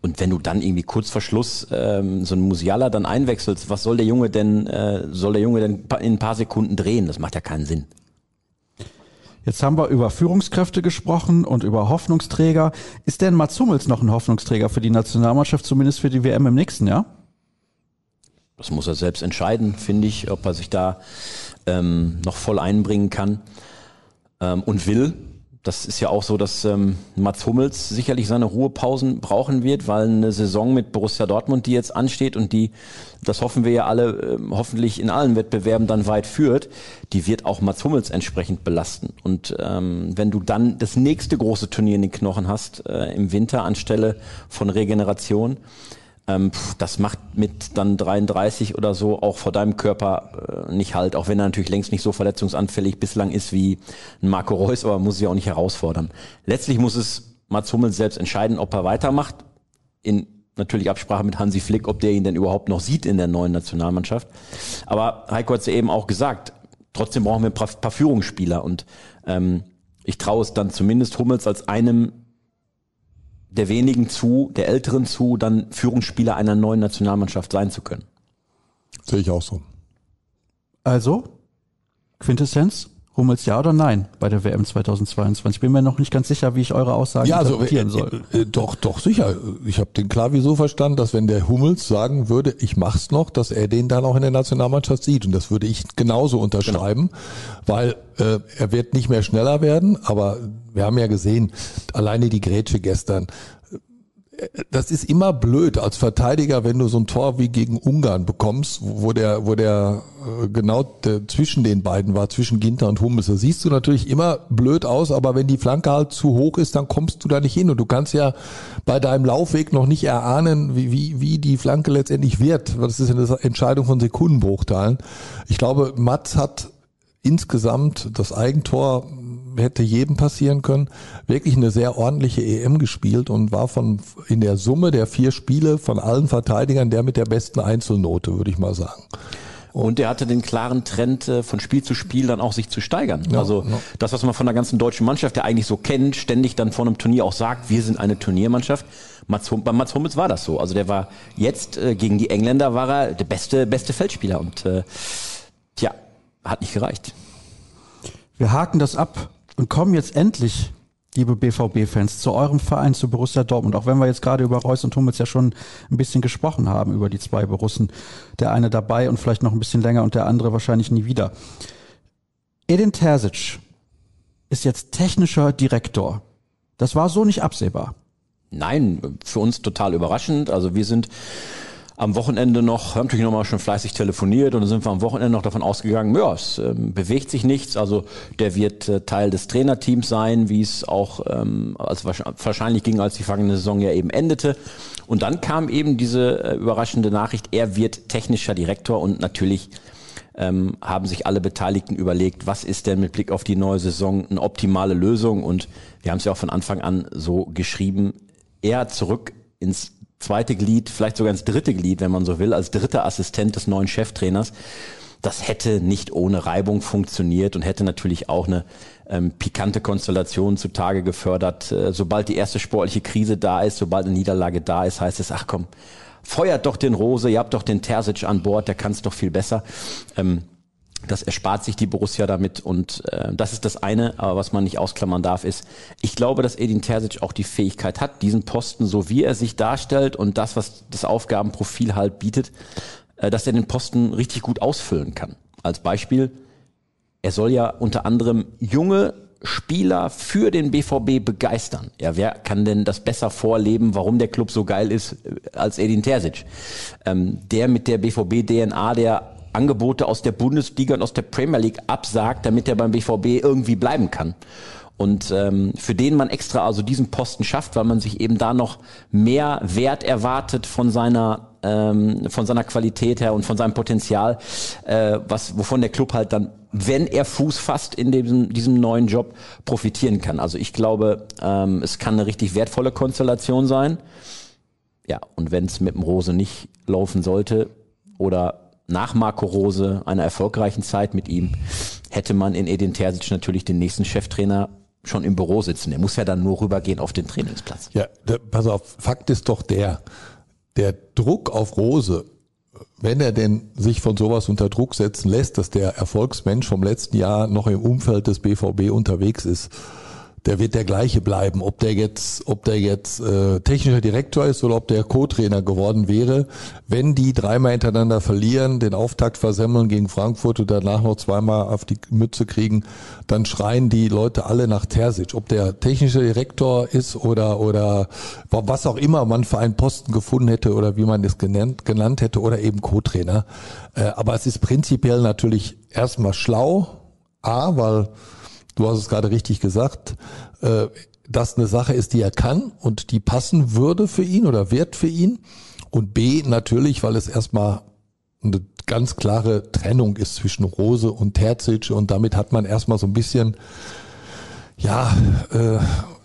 Und wenn du dann irgendwie kurz vor Schluss ähm, so einen Musiala dann einwechselst, was soll der Junge denn, äh, soll der Junge denn in ein paar Sekunden drehen? Das macht ja keinen Sinn. Jetzt haben wir über Führungskräfte gesprochen und über Hoffnungsträger. Ist denn Mats Hummels noch ein Hoffnungsträger für die Nationalmannschaft, zumindest für die WM im nächsten Jahr? Das muss er selbst entscheiden, finde ich, ob er sich da ähm, noch voll einbringen kann ähm, und will. Das ist ja auch so, dass ähm, Mats Hummels sicherlich seine Ruhepausen brauchen wird, weil eine Saison mit Borussia Dortmund, die jetzt ansteht und die, das hoffen wir ja alle, ähm, hoffentlich in allen Wettbewerben dann weit führt, die wird auch Mats Hummels entsprechend belasten. Und ähm, wenn du dann das nächste große Turnier in den Knochen hast äh, im Winter anstelle von Regeneration, ähm, das macht mit dann 33 oder so auch vor deinem Körper äh, nicht halt, auch wenn er natürlich längst nicht so verletzungsanfällig bislang ist wie Marco Reus, aber muss sich auch nicht herausfordern. Letztlich muss es Mats Hummels selbst entscheiden, ob er weitermacht, in natürlich Absprache mit Hansi Flick, ob der ihn denn überhaupt noch sieht in der neuen Nationalmannschaft. Aber Heiko hat es eben auch gesagt, trotzdem brauchen wir ein paar, paar Führungsspieler und ähm, ich traue es dann zumindest Hummels als einem der wenigen zu, der Älteren zu, dann Führungsspieler einer neuen Nationalmannschaft sein zu können. Sehe ich auch so. Also, Quintessenz, Hummels ja oder nein bei der WM 2022? Ich bin mir noch nicht ganz sicher, wie ich eure Aussagen Ja, also interpretieren äh, soll. äh, doch, doch sicher. Ich habe den klar wieso verstanden, dass wenn der Hummels sagen würde, ich mach's noch, dass er den dann auch in der Nationalmannschaft sieht und das würde ich genauso unterschreiben, weil äh, er wird nicht mehr schneller werden, aber wir haben ja gesehen, alleine die Grätsche gestern. das ist immer blöd als Verteidiger, wenn du so ein Tor wie gegen Ungarn bekommst, wo der, wo der äh, genau der, zwischen den beiden war, zwischen Ginter und Hummels. Da siehst du natürlich immer blöd aus, aber wenn die Flanke halt zu hoch ist, dann kommst du da nicht hin. Und du kannst ja bei deinem Laufweg noch nicht erahnen, wie, wie, wie die Flanke letztendlich wird. Das ist eine Entscheidung von Sekundenbruchteilen. Ich glaube, Mats hat insgesamt das Eigentor hätte jedem passieren können, wirklich eine sehr ordentliche EM gespielt und war von in der Summe der vier Spiele von allen Verteidigern der mit der besten Einzelnote, würde ich mal sagen. Und er hatte den klaren Trend, äh, von Spiel zu Spiel dann auch sich zu steigern. Ja, also ja. das, was man von der ganzen deutschen Mannschaft, der eigentlich so kennt, ständig dann vor einem Turnier auch sagt, wir sind eine Turniermannschaft. Mats, bei Mats Hummels war das so. Also der war jetzt äh, gegen die Engländer war er der beste, beste Feldspieler und äh, tja, hat nicht gereicht. Wir haken das ab und kommen jetzt endlich, liebe BVB-Fans, zu eurem Verein, zu Borussia Dortmund. Auch wenn wir jetzt gerade über Reus und Hummels ja schon ein bisschen gesprochen haben, über die zwei Borussen. Der eine dabei und vielleicht noch ein bisschen länger und der andere wahrscheinlich nie wieder. Edin Terzic ist jetzt technischer Direktor. Das war so nicht absehbar. Nein, für uns total überraschend. Also wir sind am Wochenende noch, haben natürlich nochmal schon fleißig telefoniert und dann sind wir am Wochenende noch davon ausgegangen, ja, es äh, bewegt sich nichts. Also der wird äh, Teil des Trainerteams sein, wie es auch ähm, als wahrscheinlich ging, als die vergangene Saison ja eben endete. Und dann kam eben diese äh, überraschende Nachricht, er wird technischer Direktor und natürlich ähm, haben sich alle Beteiligten überlegt, was ist denn mit Blick auf die neue Saison eine optimale Lösung und wir haben es ja auch von Anfang an so geschrieben, er zurück ins zweite Glied, vielleicht sogar ins dritte Glied, wenn man so will, als dritter Assistent des neuen Cheftrainers. Das hätte nicht ohne Reibung funktioniert und hätte natürlich auch eine ähm, pikante Konstellation zutage gefördert. Äh, sobald die erste sportliche Krise da ist, sobald eine Niederlage da ist, heißt es, ach komm, feuert doch den Rose, ihr habt doch den Terzic an Bord, der kann es doch viel besser. Ähm, das erspart sich die Borussia damit und äh, das ist das eine, aber was man nicht ausklammern darf, ist, ich glaube, dass Edin Terzic auch die Fähigkeit hat, diesen Posten, so wie er sich darstellt und das, was das Aufgabenprofil halt bietet, äh, dass er den Posten richtig gut ausfüllen kann. Als Beispiel, er soll ja unter anderem junge Spieler für den BVB begeistern. Ja, wer kann denn das besser vorleben, warum der Club so geil ist äh, als Edin Terzic? Ähm, der mit der BVB-DNA, der Angebote aus der Bundesliga und aus der Premier League absagt, damit er beim BVB irgendwie bleiben kann. Und ähm, für den man extra also diesen Posten schafft, weil man sich eben da noch mehr Wert erwartet von seiner ähm, von seiner Qualität her und von seinem Potenzial, äh, was wovon der Club halt dann, wenn er Fuß fasst in diesem diesem neuen Job, profitieren kann. Also ich glaube, ähm, es kann eine richtig wertvolle Konstellation sein. Ja, und wenn es mit dem Rose nicht laufen sollte oder nach Marco Rose, einer erfolgreichen Zeit mit ihm, hätte man in Edin Terzic natürlich den nächsten Cheftrainer schon im Büro sitzen. Er muss ja dann nur rübergehen auf den Trainingsplatz. Ja, der, pass auf, Fakt ist doch der, der Druck auf Rose, wenn er denn sich von sowas unter Druck setzen lässt, dass der Erfolgsmensch vom letzten Jahr noch im Umfeld des BVB unterwegs ist, der wird der gleiche bleiben. Ob der jetzt, ob der jetzt äh, technischer Direktor ist oder ob der Co-Trainer geworden wäre, wenn die dreimal hintereinander verlieren, den Auftakt versemmeln gegen Frankfurt und danach noch zweimal auf die Mütze kriegen, dann schreien die Leute alle nach Terzic. Ob der technische Direktor ist oder oder was auch immer man für einen Posten gefunden hätte oder wie man es genannt, genannt hätte oder eben Co-Trainer. Äh, aber es ist prinzipiell natürlich erstmal schlau, A, weil du hast es gerade richtig gesagt, äh, dass eine Sache ist, die er kann und die passen würde für ihn oder wird für ihn. Und B, natürlich, weil es erstmal eine ganz klare Trennung ist zwischen Rose und Terzic und damit hat man erstmal so ein bisschen, ja, äh,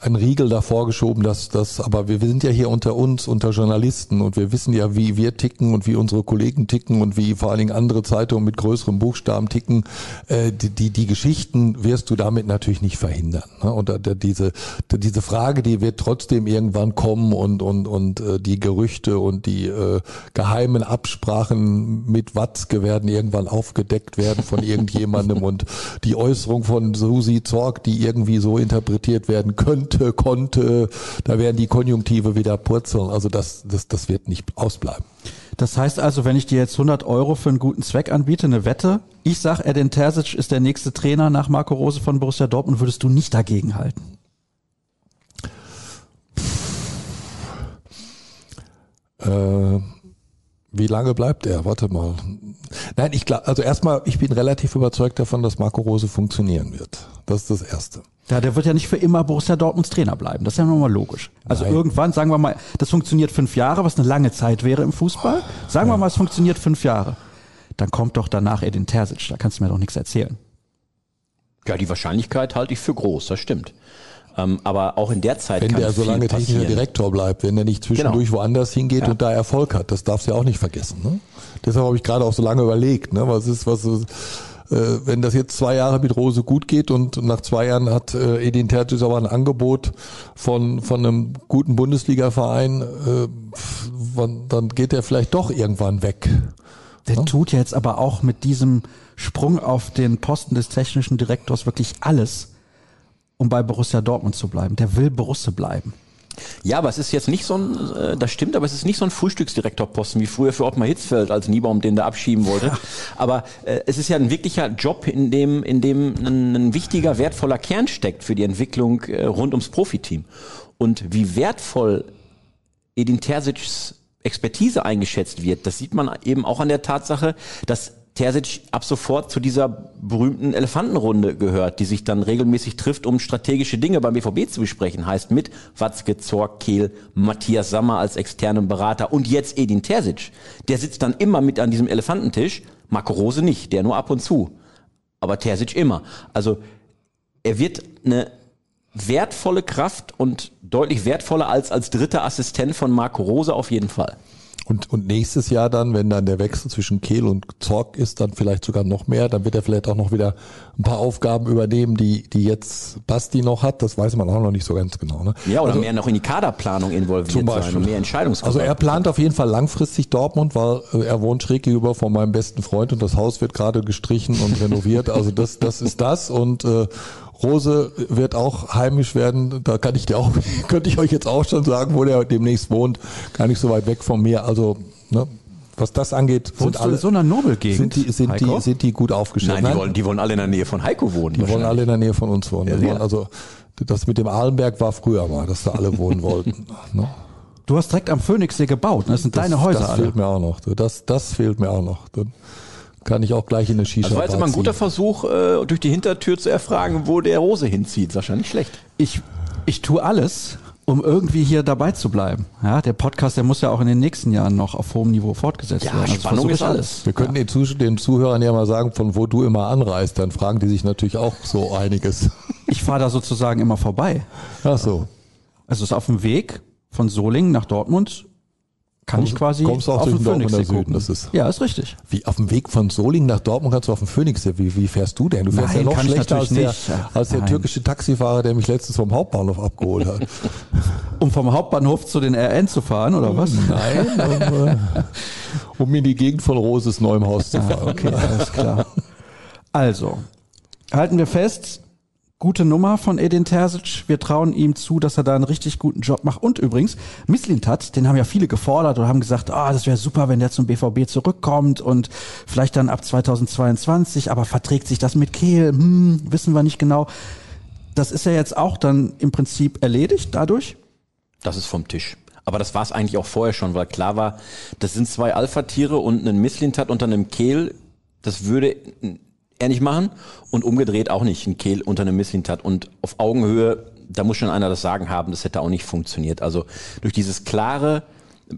ein Riegel davor geschoben, dass das, aber wir, sind ja hier unter uns, unter Journalisten und wir wissen ja, wie wir ticken und wie unsere Kollegen ticken und wie vor allen Dingen andere Zeitungen mit größeren Buchstaben ticken. Äh, die, die, die Geschichten wirst du damit natürlich nicht verhindern. Ne? Und äh, diese, diese Frage, die wird trotzdem irgendwann kommen und, und, und äh, die Gerüchte und die äh, geheimen Absprachen mit Watzke werden irgendwann aufgedeckt werden von irgendjemandem und die Äußerung von Susi Zorg, die irgendwie so interpretiert werden könnte, könnte, konnte, da werden die Konjunktive wieder purzeln. Also das, das, das wird nicht ausbleiben. Das heißt also, wenn ich dir jetzt 100 Euro für einen guten Zweck anbiete, eine Wette, ich sag, Edin Terzic ist der nächste Trainer nach Marco Rose von Borussia Dortmund, würdest du nicht dagegen halten? Äh, wie lange bleibt er? Warte mal. Nein, ich glaube, also erstmal, ich bin relativ überzeugt davon, dass Marco Rose funktionieren wird. Das ist das Erste. Ja, der wird ja nicht für immer Borussia Dortmunds Trainer bleiben. Das ist ja nochmal logisch. Also Nein. irgendwann, sagen wir mal, das funktioniert fünf Jahre, was eine lange Zeit wäre im Fußball. Sagen wir mal, es funktioniert fünf Jahre. Dann kommt doch danach Edin Terzic. Da kannst du mir doch nichts erzählen. Ja, die Wahrscheinlichkeit halte ich für groß, das stimmt. Ähm, aber auch in der Zeit Wenn kann der so viel lange technischer passieren. Direktor bleibt, wenn er nicht zwischendurch Genau. woanders hingeht Ja. und da Erfolg hat, das darfst du ja auch nicht vergessen. Ne? Deshalb habe ich gerade auch so lange überlegt, ne? was ist, was ist, äh, wenn das jetzt zwei Jahre mit Rose gut geht und nach zwei Jahren hat äh, Edin Terzic aber ein Angebot von von einem guten Bundesliga-Verein, äh, dann geht er vielleicht doch irgendwann weg. Der tut ja jetzt aber auch mit diesem Sprung auf den Posten des technischen Direktors wirklich alles, um bei Borussia Dortmund zu bleiben. Der will Borusse bleiben. Ja, aber es ist jetzt nicht so ein, äh, das stimmt, aber es ist nicht so ein Frühstücksdirektorposten wie früher für Ottmar Hitzfeld, als Niebaum den da abschieben wollte. Aber äh, es ist ja ein wirklicher Job, in dem, in dem ein, ein wichtiger, wertvoller Kern steckt für die Entwicklung äh, rund ums Profiteam. Und wie wertvoll Edin Terzic's Expertise eingeschätzt wird, das sieht man eben auch an der Tatsache, dass Terzic ab sofort zu dieser berühmten Elefantenrunde gehört, die sich dann regelmäßig trifft, um strategische Dinge beim BVB zu besprechen. Heißt mit Watzke, Zorc, Kehl, Matthias Sammer als externen Berater und jetzt Edin Terzic. Der sitzt dann immer mit an diesem Elefantentisch, Marco Rose nicht, der nur ab und zu. Aber Terzic immer. Also er wird eine wertvolle Kraft und deutlich wertvoller als als dritter Assistent von Marco Rose auf jeden Fall. Und, und nächstes Jahr dann, wenn dann der Wechsel zwischen Kehl und Zorg ist, dann vielleicht sogar noch mehr, dann wird er vielleicht auch noch wieder ein paar Aufgaben übernehmen, die, die jetzt Basti noch hat. Das weiß man auch noch nicht so ganz genau. Ne? Ja, oder also, mehr noch in die Kaderplanung involviert Zum sein Beispiel. und mehr Entscheidungsgewalt. Also er plant auf jeden Fall langfristig Dortmund, weil äh, er wohnt schräg gegenüber von meinem besten Freund und das Haus wird gerade gestrichen und renoviert. Also das, das ist das und äh, Rose wird auch heimisch werden. Da kann ich dir auch, könnte ich euch jetzt auch schon sagen, wo der demnächst wohnt. Gar nicht so weit weg von mir. Also ne, was das angeht, sind Wohnst alle so einer Nobelgegend, sind die sind Heiko? die sind die gut aufgestellt. Nein, die wollen, die wollen alle in der Nähe von Heiko wohnen. die wollen alle in der Nähe von uns wohnen. Ja, wollen also das mit dem Ahlenberg war früher mal, dass da alle wohnen wollten. Ne? Du hast direkt am Phoenixsee gebaut. ne? Das sind deine Häuser Das alle. fehlt mir auch noch. Das, das fehlt mir auch noch. Kann ich auch gleich in eine Shisha Das war jetzt immer ein guter. Versuch, äh, durch die Hintertür zu erfragen, wo der Rose hinzieht. Wahrscheinlich schlecht. Ich, ich tue alles, um irgendwie hier dabei zu bleiben. Ja, der Podcast, der muss ja auch in den nächsten Jahren noch auf hohem Niveau fortgesetzt Ja, werden. Also Spannung ist alles. Wir könnten den, Zuh den Zuhörern ja mal sagen, von wo du immer anreist. Dann fragen die sich natürlich auch so einiges. Ich fahre da sozusagen immer vorbei. Ach so. Also es ist auf dem Weg von Solingen nach Dortmund kann Kommst- ich quasi kommst du auch auf durch den Dortmunder Süden, das ist- ja, ist richtig. Wie auf dem Weg von Solingen nach Dortmund kannst du auf dem Phoenix. Wie, wie fährst du denn? Du fährst Nein, ja noch schlechter als der, als der türkische Taxifahrer, der mich letztens vom Hauptbahnhof abgeholt hat. Um vom Hauptbahnhof zu den RN zu fahren, oder was? Nein, um, äh, um in die Gegend von Roses neuem Haus zu fahren. Okay, alles klar. Also, halten wir fest, gute Nummer von Edin Terzic. Wir trauen ihm zu, dass er da einen richtig guten Job macht. Und übrigens, Misslintat, den haben ja viele gefordert und haben gesagt, ah, das wäre super, wenn der zum BVB zurückkommt und vielleicht dann ab 2022, aber verträgt sich das mit Kehl? Hm, wissen wir nicht genau. Das ist ja jetzt auch dann im Prinzip erledigt dadurch. Das ist vom Tisch. Aber das war es eigentlich auch vorher schon, weil klar war, das sind zwei Alpha-Tiere und ein Misslintat unter einem Kehl, das würde er nicht machen und umgedreht auch nicht, ein Kehl unter einem Misslintat und auf Augenhöhe, da muss schon einer das Sagen haben, das hätte auch nicht funktioniert. Also durch dieses klare,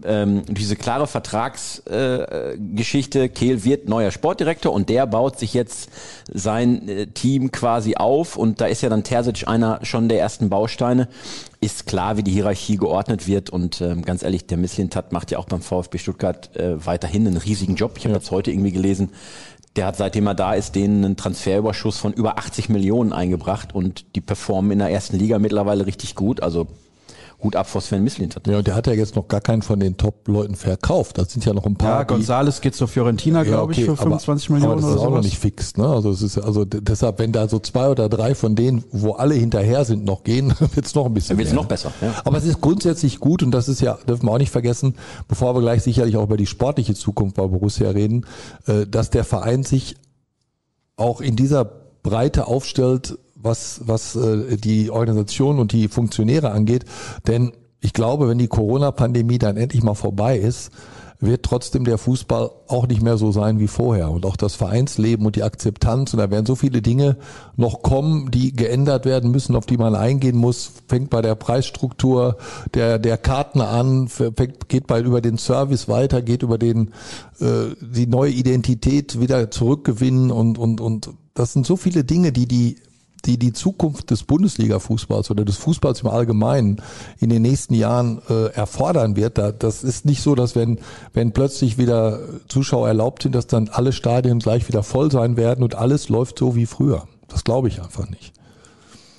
ähm, durch diese klare Vertragsgeschichte, äh, Kehl wird neuer Sportdirektor und der baut sich jetzt sein äh, Team quasi auf und da ist ja dann Terzic einer schon der ersten Bausteine. Ist klar, wie die Hierarchie geordnet wird und ähm, ganz ehrlich, der Misslintat macht ja auch beim VfB Stuttgart äh, weiterhin einen riesigen Job. Ich habe jetzt heute irgendwie gelesen, der hat seitdem er da ist, denen einen Transferüberschuss von über 80 Millionen eingebracht und die performen in der ersten Liga mittlerweile richtig gut. Also Hut ab vor Sven Misslintat. Ja, und der hat ja jetzt noch gar keinen von den Top-Leuten verkauft. Das sind ja noch ein paar. Ja, Gonzales geht zur Fiorentina, glaube ich, für 25 aber, Millionen aber das oder ist auch noch nicht fix. Ne? Also es ist also deshalb, wenn da so zwei oder drei von denen, wo alle hinterher sind, noch gehen, wird's noch ein bisschen. Dann wird's mehr. noch besser, ja. Aber es ist grundsätzlich gut und das ist ja, dürfen wir auch nicht vergessen, bevor wir gleich sicherlich auch über die sportliche Zukunft bei Borussia reden, äh, dass der Verein sich auch in dieser Breite aufstellt, was, was äh, die Organisation und die Funktionäre angeht. Denn ich glaube, wenn die Corona-Pandemie dann endlich mal vorbei ist, wird trotzdem der Fußball auch nicht mehr so sein wie vorher. Und auch das Vereinsleben und die Akzeptanz. Und da werden so viele Dinge noch kommen, die geändert werden müssen, auf die man eingehen muss. Fängt bei der Preisstruktur der, der Karten an, fängt, geht bei, über den Service weiter, geht über den, äh, die neue Identität wieder zurückgewinnen und, und, und das sind so viele Dinge, die die die die Zukunft des Bundesliga-Fußballs oder des Fußballs im Allgemeinen in den nächsten Jahren äh, erfordern wird. Da, das ist nicht so, dass wenn, wenn plötzlich wieder Zuschauer erlaubt sind, dass dann alle Stadien gleich wieder voll sein werden und alles läuft so wie früher. Das glaube ich einfach nicht.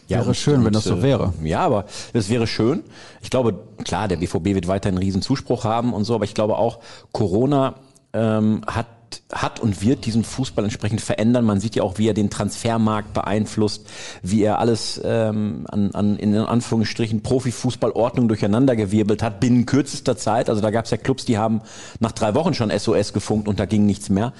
Ja, wäre schön, und, wenn das so äh, wäre. Ja, aber das wäre schön. Ich glaube, klar, der BVB wird weiterhin einen riesen Zuspruch haben und so, aber ich glaube auch, Corona ähm, hat hat und wird diesen Fußball entsprechend verändern. Man sieht ja auch, wie er den Transfermarkt beeinflusst, wie er alles ähm, an, an in Anführungsstrichen Profifußballordnung durcheinandergewirbelt hat binnen kürzester Zeit. Also da gab es ja Clubs, die haben nach drei Wochen schon SOS gefunkt und da ging nichts mehr.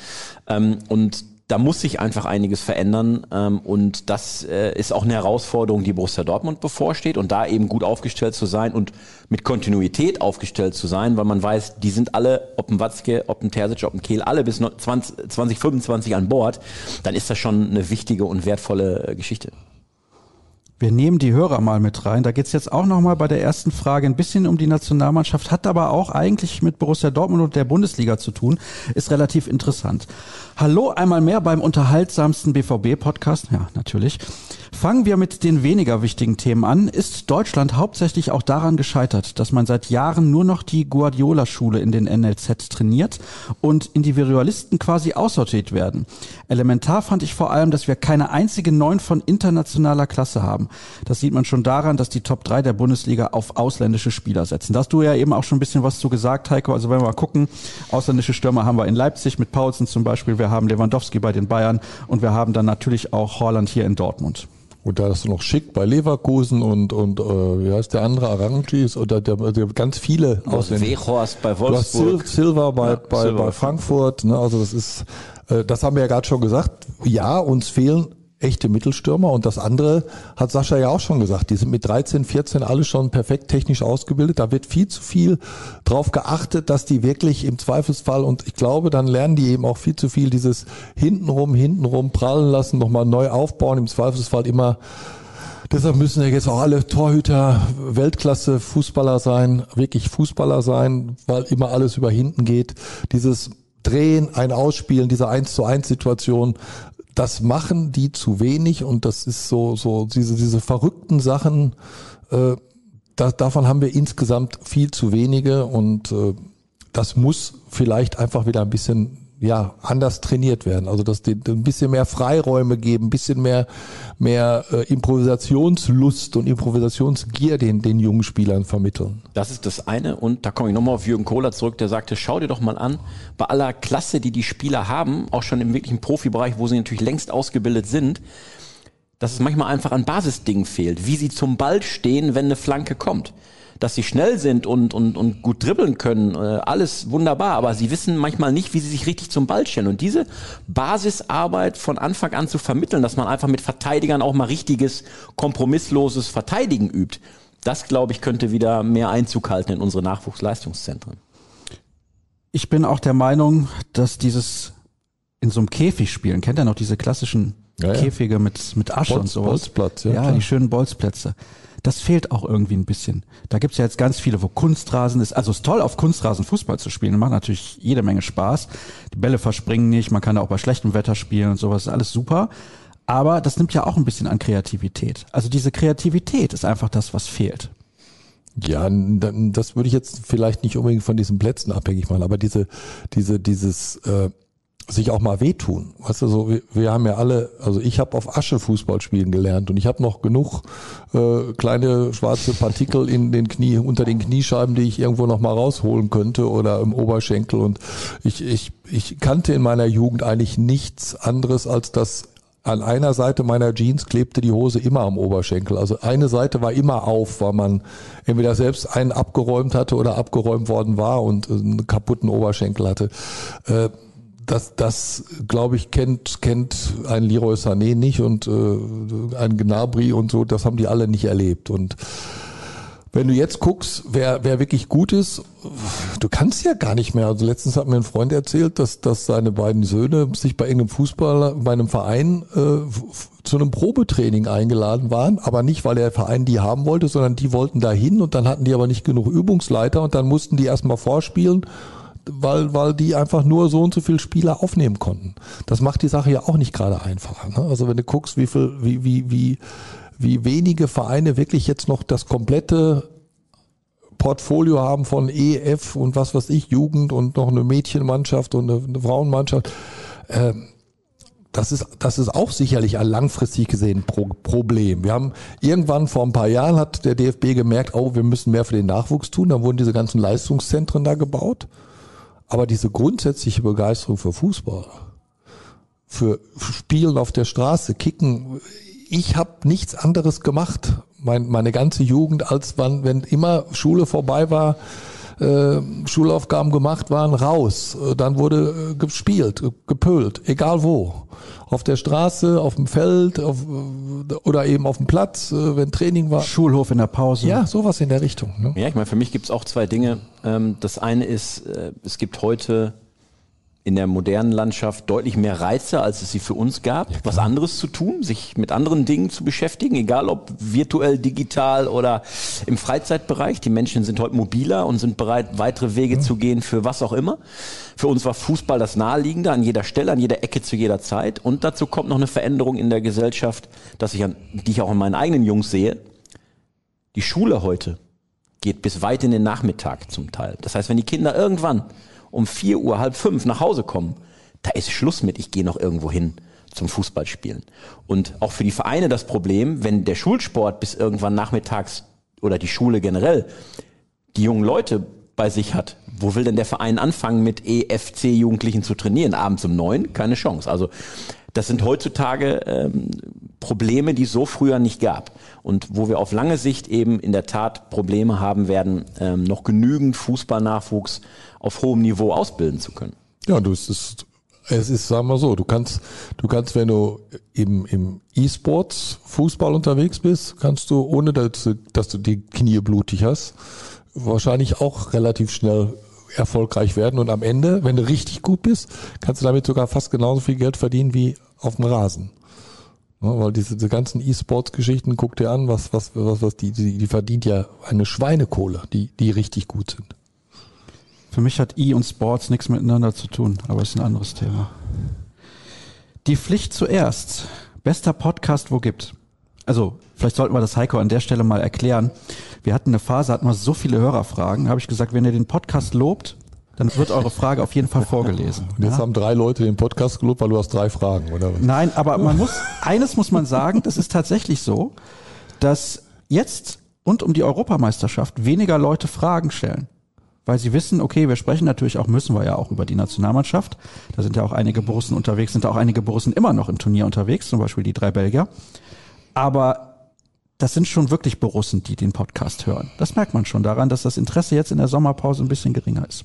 Ähm, und da muss sich einfach einiges verändern ähm, und das äh, ist auch eine Herausforderung, die Borussia Dortmund bevorsteht und da eben gut aufgestellt zu sein und mit Kontinuität aufgestellt zu sein, weil man weiß, die sind alle, ob ein Watzke, ob ein Terzic, ob ein Kehl, alle bis 20, 2025 an Bord, dann ist das schon eine wichtige und wertvolle äh, Geschichte. Wir nehmen die Hörer mal mit rein. Da geht's jetzt auch nochmal bei der ersten Frage ein bisschen um die Nationalmannschaft, hat aber auch eigentlich mit Borussia Dortmund und der Bundesliga zu tun, ist relativ interessant. Hallo einmal mehr beim unterhaltsamsten BVB-Podcast. Ja, natürlich. Fangen wir mit den weniger wichtigen Themen an. Ist Deutschland hauptsächlich auch daran gescheitert, dass man seit Jahren nur noch die Guardiola-Schule in den NLZ trainiert und Individualisten quasi aussortiert werden? Elementar fand ich vor allem, dass wir keine einzige Neun von internationaler Klasse haben. Das sieht man schon daran, dass die Top 3 der Bundesliga auf ausländische Spieler setzen. Da hast du ja eben auch schon ein bisschen was zu gesagt, Heiko. Also wenn wir mal gucken, ausländische Stürmer haben wir in Leipzig mit Paulsen zum Beispiel. Wir wir haben Lewandowski bei den Bayern und wir haben dann natürlich auch Holland hier in Dortmund. Und da hast du noch Schick bei Leverkusen und, und äh, wie heißt der andere, Arangis oder der, der ganz viele aus den Wechhorst bei Wolfsburg. Du hast Sil Silva bei, ja, bei, Silva. bei Frankfurt. Ne? Also das ist, äh, das haben wir ja gerade schon gesagt. Ja, uns fehlen echte Mittelstürmer. Und das andere hat Sascha ja auch schon gesagt. Die sind mit 13, 14 alle schon perfekt technisch ausgebildet. Da wird viel zu viel drauf geachtet, dass die wirklich im Zweifelsfall und ich glaube, dann lernen die eben auch viel zu viel dieses hintenrum, hintenrum prallen lassen, nochmal neu aufbauen. Im Zweifelsfall immer Deshalb müssen ja jetzt auch alle Torhüter Weltklasse Fußballer sein, wirklich Fußballer sein, weil immer alles über hinten geht. Dieses Drehen, ein Ausspielen, diese 1 zu 1 Situation, das machen die zu wenig und das ist so, so diese, diese verrückten Sachen, äh, da, davon haben wir insgesamt viel zu wenige und äh, das muss vielleicht einfach wieder ein bisschen ja, anders trainiert werden. Also dass die ein bisschen mehr Freiräume geben, ein bisschen mehr, mehr äh, Improvisationslust und Improvisationsgier den, den jungen Spielern vermitteln. Das ist das eine. Und da komme ich nochmal auf Jürgen Kohler zurück, der sagte, schau dir doch mal an, bei aller Klasse, die die Spieler haben, auch schon im wirklichen Profibereich, wo sie natürlich längst ausgebildet sind, dass es manchmal einfach an Basisdingen fehlt, wie sie zum Ball stehen, wenn eine Flanke kommt dass sie schnell sind und, und, und gut dribbeln können, äh, alles wunderbar, aber sie wissen manchmal nicht, wie sie sich richtig zum Ball stellen. Und diese Basisarbeit von Anfang an zu vermitteln, dass man einfach mit Verteidigern auch mal richtiges, kompromissloses Verteidigen übt, das, glaube ich, könnte wieder mehr Einzug halten in unsere Nachwuchsleistungszentren. Ich bin auch der Meinung, dass dieses in so einem Käfig spielen, kennt ihr noch diese klassischen ja, ja. Käfige mit, mit Asche Bolz, und sowas? Bolzplatz, ja. Ja, die schönen Bolzplätze das fehlt auch irgendwie ein bisschen. Da gibt's ja jetzt ganz viele, wo Kunstrasen ist. Also es ist toll, auf Kunstrasen Fußball zu spielen. Macht natürlich jede Menge Spaß. Die Bälle verspringen nicht, man kann da auch bei schlechtem Wetter spielen und sowas, ist alles super. Aber das nimmt ja auch ein bisschen an Kreativität. Also diese Kreativität ist einfach das, was fehlt. Ja, das würde ich jetzt vielleicht nicht unbedingt von diesen Plätzen abhängig machen, aber diese, diese, dieses äh, sich auch mal wehtun. Weißt du, so wir, wir haben ja alle, also ich habe auf Asche Fußball spielen gelernt und ich habe noch genug äh, kleine schwarze Partikel in den Knie unter den Kniescheiben, die ich irgendwo noch mal rausholen könnte oder im Oberschenkel und ich ich ich kannte in meiner Jugend eigentlich nichts anderes als das an einer Seite meiner Jeans klebte die Hose immer am Oberschenkel. Also eine Seite war immer auf, weil man entweder selbst einen abgeräumt hatte oder abgeräumt worden war und einen kaputten Oberschenkel hatte. Das, das glaube ich, kennt, kennt ein Leroy Sané nicht und äh, ein Gnabry und so, das haben die alle nicht erlebt. Und wenn du jetzt guckst, wer, wer wirklich gut ist, du kannst ja gar nicht mehr. Also letztens hat mir ein Freund erzählt, dass, dass seine beiden Söhne sich bei irgendeinem Fußballer, bei einem Verein äh, zu einem Probetraining eingeladen waren, aber nicht, weil der Verein die haben wollte, sondern die wollten dahin und dann hatten die aber nicht genug Übungsleiter und dann mussten die erstmal vorspielen weil, weil die einfach nur so und so viele Spieler aufnehmen konnten. Das macht die Sache ja auch nicht gerade einfacher. Ne? Also wenn du guckst, wie viel, wie, wie, wie, wie wenige Vereine wirklich jetzt noch das komplette Portfolio haben von EF und was weiß ich, Jugend und noch eine Mädchenmannschaft und eine, eine Frauenmannschaft. Ähm, das ist, das ist auch sicherlich ein langfristig gesehen Pro Problem. Wir haben irgendwann vor ein paar Jahren hat der DFB gemerkt, oh, wir müssen mehr für den Nachwuchs tun. Dann wurden diese ganzen Leistungszentren da gebaut. Aber diese grundsätzliche Begeisterung für Fußball, für Spielen auf der Straße, Kicken, ich habe nichts anderes gemacht, mein, meine ganze Jugend, als wann, wenn immer Schule vorbei war, äh, Schulaufgaben gemacht waren, raus. Äh, dann wurde äh, gespielt, gepölt, egal wo. Auf der Straße, auf dem Feld auf, äh, oder eben auf dem Platz, wenn Training war. Schulhof in der Pause. Ja, sowas in der Richtung. Ne? Ja, ich meine, für mich gibt's auch zwei Dinge. Ähm, das eine ist, es gibt heute in der modernen Landschaft deutlich mehr Reize, als es sie für uns gab, ja, was anderes zu tun, sich mit anderen Dingen zu beschäftigen, egal ob virtuell, digital oder im Freizeitbereich. Die Menschen sind heute mobiler und sind bereit, weitere Wege ja. zu gehen für was auch immer. Für uns war Fußball das Naheliegende an jeder Stelle, an jeder Ecke zu jeder Zeit. Und dazu kommt noch eine Veränderung in der Gesellschaft, dass ich an, die ich auch an meinen eigenen Jungs sehe. Die Schule heute geht bis weit in den Nachmittag zum Teil. Das heißt, wenn die Kinder irgendwann um vier Uhr, halb fünf nach Hause kommen, da ist Schluss mit, ich gehe noch irgendwo hin zum Fußballspielen. Und auch für die Vereine das Problem, wenn der Schulsport bis irgendwann nachmittags oder die Schule generell die jungen Leute bei sich hat, wo will denn der Verein anfangen mit EFC-Jugendlichen zu trainieren? Abends um neun? Keine Chance. Also das sind heutzutage ähm, Probleme, die es so früher nicht gab. Und wo wir auf lange Sicht eben in der Tat Probleme haben werden, ähm, noch genügend Fußballnachwuchs auf hohem Niveau ausbilden zu können. Ja, du es ist, es ist, sagen wir so, du kannst, du kannst, wenn du im, im E-Sports Fußball unterwegs bist, kannst du, ohne dass dass du die Knie blutig hast, wahrscheinlich auch relativ schnell erfolgreich werden. Und am Ende, wenn du richtig gut bist, kannst du damit sogar fast genauso viel Geld verdienen wie auf dem Rasen. Ja, weil diese, diese ganzen E-Sports-Geschichten, guck dir an, was, was, was, was die, die, die verdient ja eine Schweinekohle, die, die richtig gut sind. Für mich hat E und Sports nichts miteinander zu tun, aber ist ein anderes Thema. Die Pflicht zuerst. Bester Podcast, wo gibt. Also, vielleicht sollten wir das Heiko an der Stelle mal erklären. Wir hatten eine Phase, hatten wir so viele Hörerfragen, habe ich gesagt, wenn ihr den Podcast lobt, dann wird eure Frage auf jeden Fall vorgelesen. Und jetzt ja? haben drei Leute den Podcast gelobt, weil du hast drei Fragen, oder was? Nein, aber man muss, eines muss man sagen, das ist tatsächlich so, dass jetzt und um die Europameisterschaft weniger Leute Fragen stellen. Weil sie wissen, okay, wir sprechen natürlich auch, müssen wir ja auch über die Nationalmannschaft. Da sind ja auch einige Borussen unterwegs, sind auch einige Borussen immer noch im Turnier unterwegs, zum Beispiel die drei Belgier. Aber das sind schon wirklich Borussen, die den Podcast hören. Das merkt man schon daran, dass das Interesse jetzt in der Sommerpause ein bisschen geringer ist.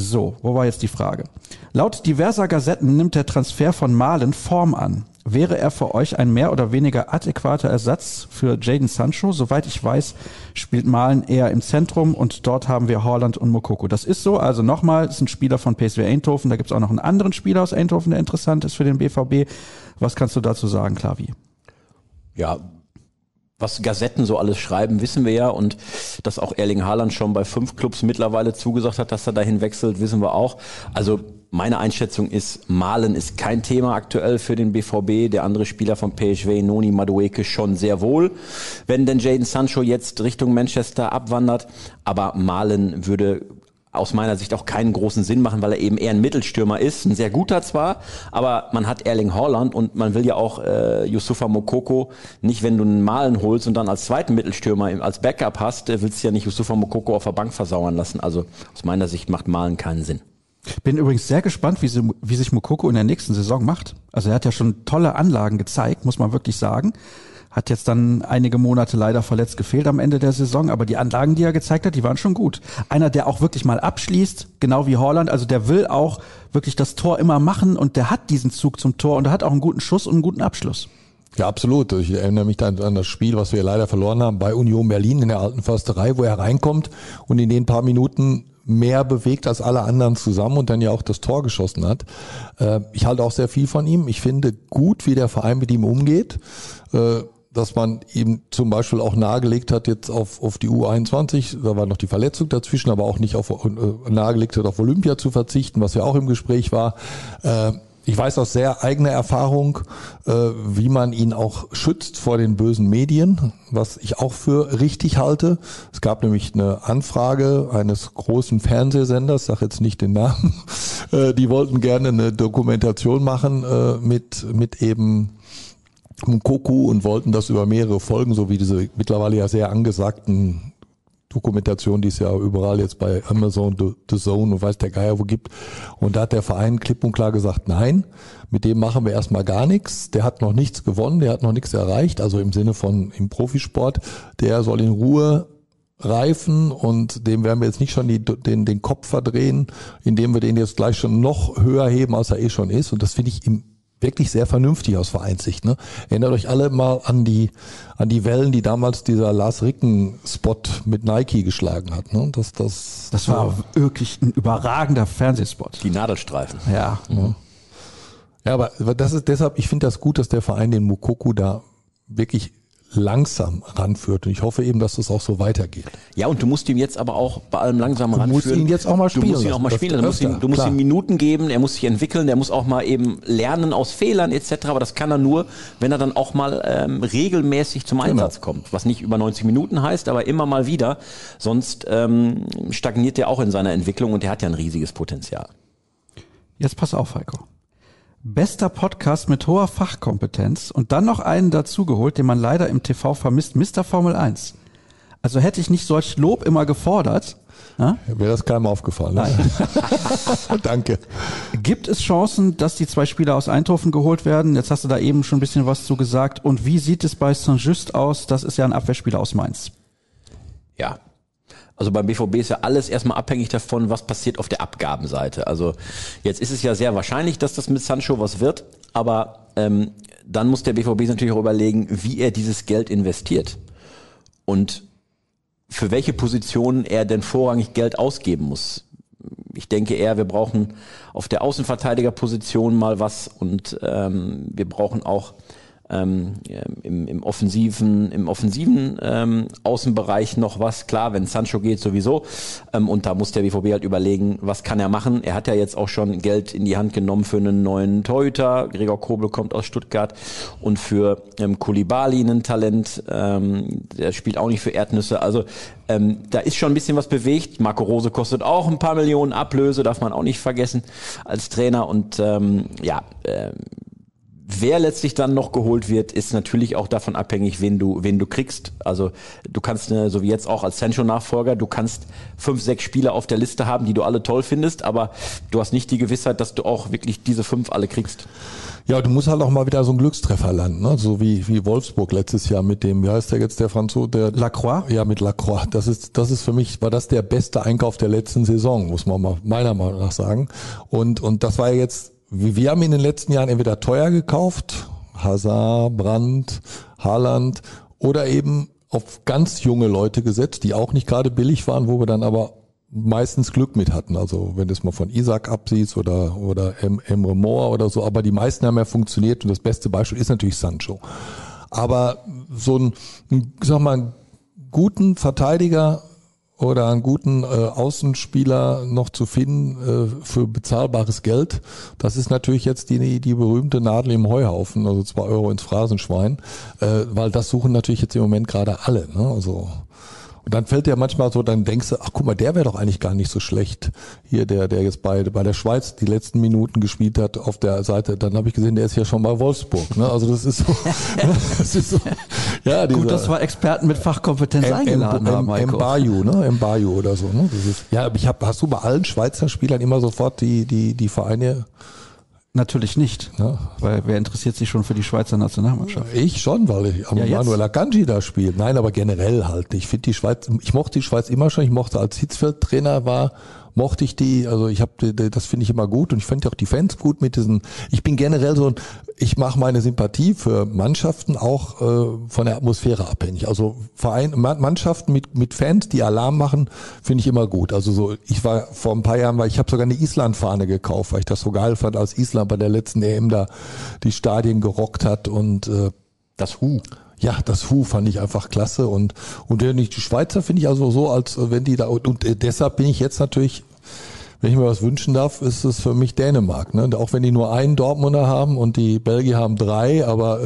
So, wo war jetzt die Frage? Laut diverser Gazetten nimmt der Transfer von Malen Form an. Wäre er für euch ein mehr oder weniger adäquater Ersatz für Jaden Sancho? Soweit ich weiß, spielt Malen eher im Zentrum und dort haben wir Holland und Mokoko. Das ist so. Also nochmal, es sind Spieler von PSV Eindhoven. Da gibt es auch noch einen anderen Spieler aus Eindhoven, der interessant ist für den BVB. Was kannst du dazu sagen, Klavi? Ja, was Gazetten so alles schreiben, wissen wir ja. Und dass auch Erling Haaland schon bei fünf Clubs mittlerweile zugesagt hat, dass er dahin wechselt, wissen wir auch. Also meine Einschätzung ist, Malen ist kein Thema aktuell für den BVB. Der andere Spieler von PSV, Noni Madueke, schon sehr wohl. Wenn denn Jaden Sancho jetzt Richtung Manchester abwandert. Aber Malen würde aus meiner Sicht auch keinen großen Sinn machen, weil er eben eher ein Mittelstürmer ist, ein sehr guter zwar, aber man hat Erling Haaland und man will ja auch äh, Yusufa Mokoko nicht, wenn du einen Malen holst und dann als zweiten Mittelstürmer als Backup hast, äh, willst du ja nicht Yusufa Mokoko auf der Bank versauern lassen. Also aus meiner Sicht macht Malen keinen Sinn. Bin übrigens sehr gespannt, wie, sie, wie sich Mokoko in der nächsten Saison macht. Also er hat ja schon tolle Anlagen gezeigt, muss man wirklich sagen. Hat jetzt dann einige Monate leider verletzt gefehlt am Ende der Saison, aber die Anlagen, die er gezeigt hat, die waren schon gut. Einer, der auch wirklich mal abschließt, genau wie Holland, also der will auch wirklich das Tor immer machen und der hat diesen Zug zum Tor und der hat auch einen guten Schuss und einen guten Abschluss. Ja, absolut. Ich erinnere mich dann an das Spiel, was wir leider verloren haben bei Union Berlin in der alten Försterei, wo er reinkommt und in den paar Minuten mehr bewegt als alle anderen zusammen und dann ja auch das Tor geschossen hat. Äh, ich halte auch sehr viel von ihm. Ich finde gut, wie der Verein mit ihm umgeht. Dass man ihm zum Beispiel auch nahegelegt hat jetzt auf, auf die U21, da war noch die Verletzung dazwischen, aber auch nicht auf äh, nahegelegt hat, auf Olympia zu verzichten, was ja auch im Gespräch war. Äh, ich weiß aus sehr eigener Erfahrung, äh, wie man ihn auch schützt vor den bösen Medien, was ich auch für richtig halte. Es gab nämlich eine Anfrage eines großen Fernsehsenders, sag jetzt nicht den Namen, die wollten gerne eine Dokumentation machen mit, mit eben Mukoku und wollten das über mehrere Folgen, so wie diese mittlerweile ja sehr angesagten Dokumentation, die es ja überall jetzt bei Amazon, The, Zone und weiß der Geier wo gibt. Und da hat der Verein klipp und klar gesagt, nein, mit dem machen wir erstmal gar nichts. Der hat noch nichts gewonnen, der hat noch nichts erreicht, also im Sinne von im Profisport. Der soll in Ruhe reifen und dem werden wir jetzt nicht schon die, den, den Kopf verdrehen, indem wir den jetzt gleich schon noch höher heben, als er eh schon ist. Und das finde ich im wirklich sehr vernünftig aus Vereinssicht. Ne? Erinnert euch alle mal an die an die Wellen, die damals dieser Lars Ricken Spot mit Nike geschlagen hat. Ne? Das, das, das war ja. wirklich ein überragender Fernsehspot. Die Nadelstreifen. Ja. Mhm. Ja, aber das ist deshalb, ich finde das gut, dass der Verein den Mukoku da wirklich langsam ranführt. Und ich hoffe eben, dass das auch so weitergeht. Ja, und du musst ihn jetzt aber auch bei allem langsam ranführen. Du musst ihn jetzt auch mal spielen. Du musst ihn auch mal spielen. Du musst, ihm, du musst ihm Minuten geben, er muss sich entwickeln, er muss auch mal eben lernen aus Fehlern etc. Aber das kann er nur, wenn er dann auch mal ähm, regelmäßig zum genau. Einsatz genau. kommt. Was nicht über 90 Minuten heißt, aber immer mal wieder. Sonst ähm, stagniert er auch in seiner Entwicklung und er hat ja ein riesiges Potenzial. Jetzt pass auf, Heiko bester Podcast mit hoher Fachkompetenz und dann noch einen dazugeholt, den man leider im TV vermisst, Mr. Formel 1. Also hätte ich nicht solch Lob immer gefordert. Ja? Wäre das keinem aufgefallen. Ne? Nein. Danke. Gibt es Chancen, dass die zwei Spieler aus Eindhoven geholt werden? Jetzt hast du da eben schon ein bisschen was zu gesagt. Und wie sieht es bei Saint-Just aus? Das ist ja ein Abwehrspieler aus Mainz. Ja, also beim BVB ist ja alles erstmal abhängig davon, was passiert auf der Abgabenseite. Also jetzt ist es ja sehr wahrscheinlich, dass das mit Sancho was wird, aber ähm, dann muss der BVB natürlich auch überlegen, wie er dieses Geld investiert und für welche Positionen er denn vorrangig Geld ausgeben muss. Ich denke eher, wir brauchen auf der Außenverteidigerposition mal was und ähm, wir brauchen auch ähm, im, im offensiven, im offensiven ähm, Außenbereich noch was. Klar, wenn Sancho geht sowieso. Ähm, und da muss der BVB halt überlegen, was kann er machen. Er hat ja jetzt auch schon Geld in die Hand genommen für einen neuen Torhüter. Gregor Kobel kommt aus Stuttgart und für ähm, Kulibali ein Talent. Ähm, der spielt auch nicht für Erdnüsse. Also ähm, da ist schon ein bisschen was bewegt. Marco Rose kostet auch ein paar Millionen Ablöse, darf man auch nicht vergessen als Trainer. Und ähm, ja, ähm, Wer letztlich dann noch geholt wird, ist natürlich auch davon abhängig, wen du, wen du kriegst. Also du kannst, eine, so wie jetzt auch als Sancho-Nachfolger, du kannst fünf, sechs Spieler auf der Liste haben, die du alle toll findest, aber du hast nicht die Gewissheit, dass du auch wirklich diese fünf alle kriegst. Ja, du musst halt auch mal wieder so einen Glückstreffer landen, ne? so wie, wie Wolfsburg letztes Jahr mit dem, wie heißt der jetzt, der Franzose, der Lacroix? Ja, mit Lacroix. Das ist, das ist für mich, war das der beste Einkauf der letzten Saison, muss man mal meiner Meinung nach sagen. Und, und das war jetzt wir haben in den letzten Jahren entweder teuer gekauft, Hazard, Brandt, Haaland, oder eben auf ganz junge Leute gesetzt, die auch nicht gerade billig waren, wo wir dann aber meistens Glück mit hatten. Also wenn du es mal von Isaac absiehst oder, oder Emre Moore oder so, aber die meisten haben ja funktioniert und das beste Beispiel ist natürlich Sancho. Aber so ein, sag mal, guten Verteidiger oder einen guten äh, Außenspieler noch zu finden äh, für bezahlbares Geld, das ist natürlich jetzt die, die berühmte Nadel im Heuhaufen, also zwei Euro ins Phrasenschwein, äh, weil das suchen natürlich jetzt im Moment gerade alle. Ne? Also und dann fällt dir manchmal so, dann denkst du, ach guck mal, der wäre doch eigentlich gar nicht so schlecht. Hier, der, der jetzt bei, bei der Schweiz die letzten Minuten gespielt hat auf der Seite, dann habe ich gesehen, der ist ja schon bei Wolfsburg. Ne? Also das ist so, das ist so ja, dieser, Gut, dass wir Experten mit Fachkompetenz M eingeladen M haben. M Mbayu, ne? Mbayu oder so. Ne? Das ist, ja, ich hab, hast du bei allen Schweizer Spielern immer sofort die, die, die Vereine Natürlich nicht, ja. weil wer interessiert sich schon für die Schweizer Nationalmannschaft? Ich schon, weil ich ja, Manuel Akanji da spielt. Nein, aber generell halt. Ich finde die Schweiz, ich mochte die Schweiz immer schon. Ich mochte als Hitzfeld Trainer war mochte ich die. Also ich habe das finde ich immer gut und ich fand auch die Fans gut mit diesen. Ich bin generell so ein, ich mache meine Sympathie für Mannschaften auch äh, von der Atmosphäre abhängig. Also Verein, Mannschaften mit mit Fans, die Alarm machen, finde ich immer gut. Also so, ich war vor ein paar Jahren, weil ich habe sogar eine Island-Fahne gekauft, weil ich das so geil fand, als Island bei der letzten EM da die Stadien gerockt hat und äh, das Hu ja, das Hu fand ich einfach klasse und und die Schweizer finde ich also so, als wenn die da und, und äh, deshalb bin ich jetzt natürlich wenn ich mir was wünschen darf, ist es für mich Dänemark. Ne? Auch wenn die nur einen Dortmunder haben und die Belgier haben drei, aber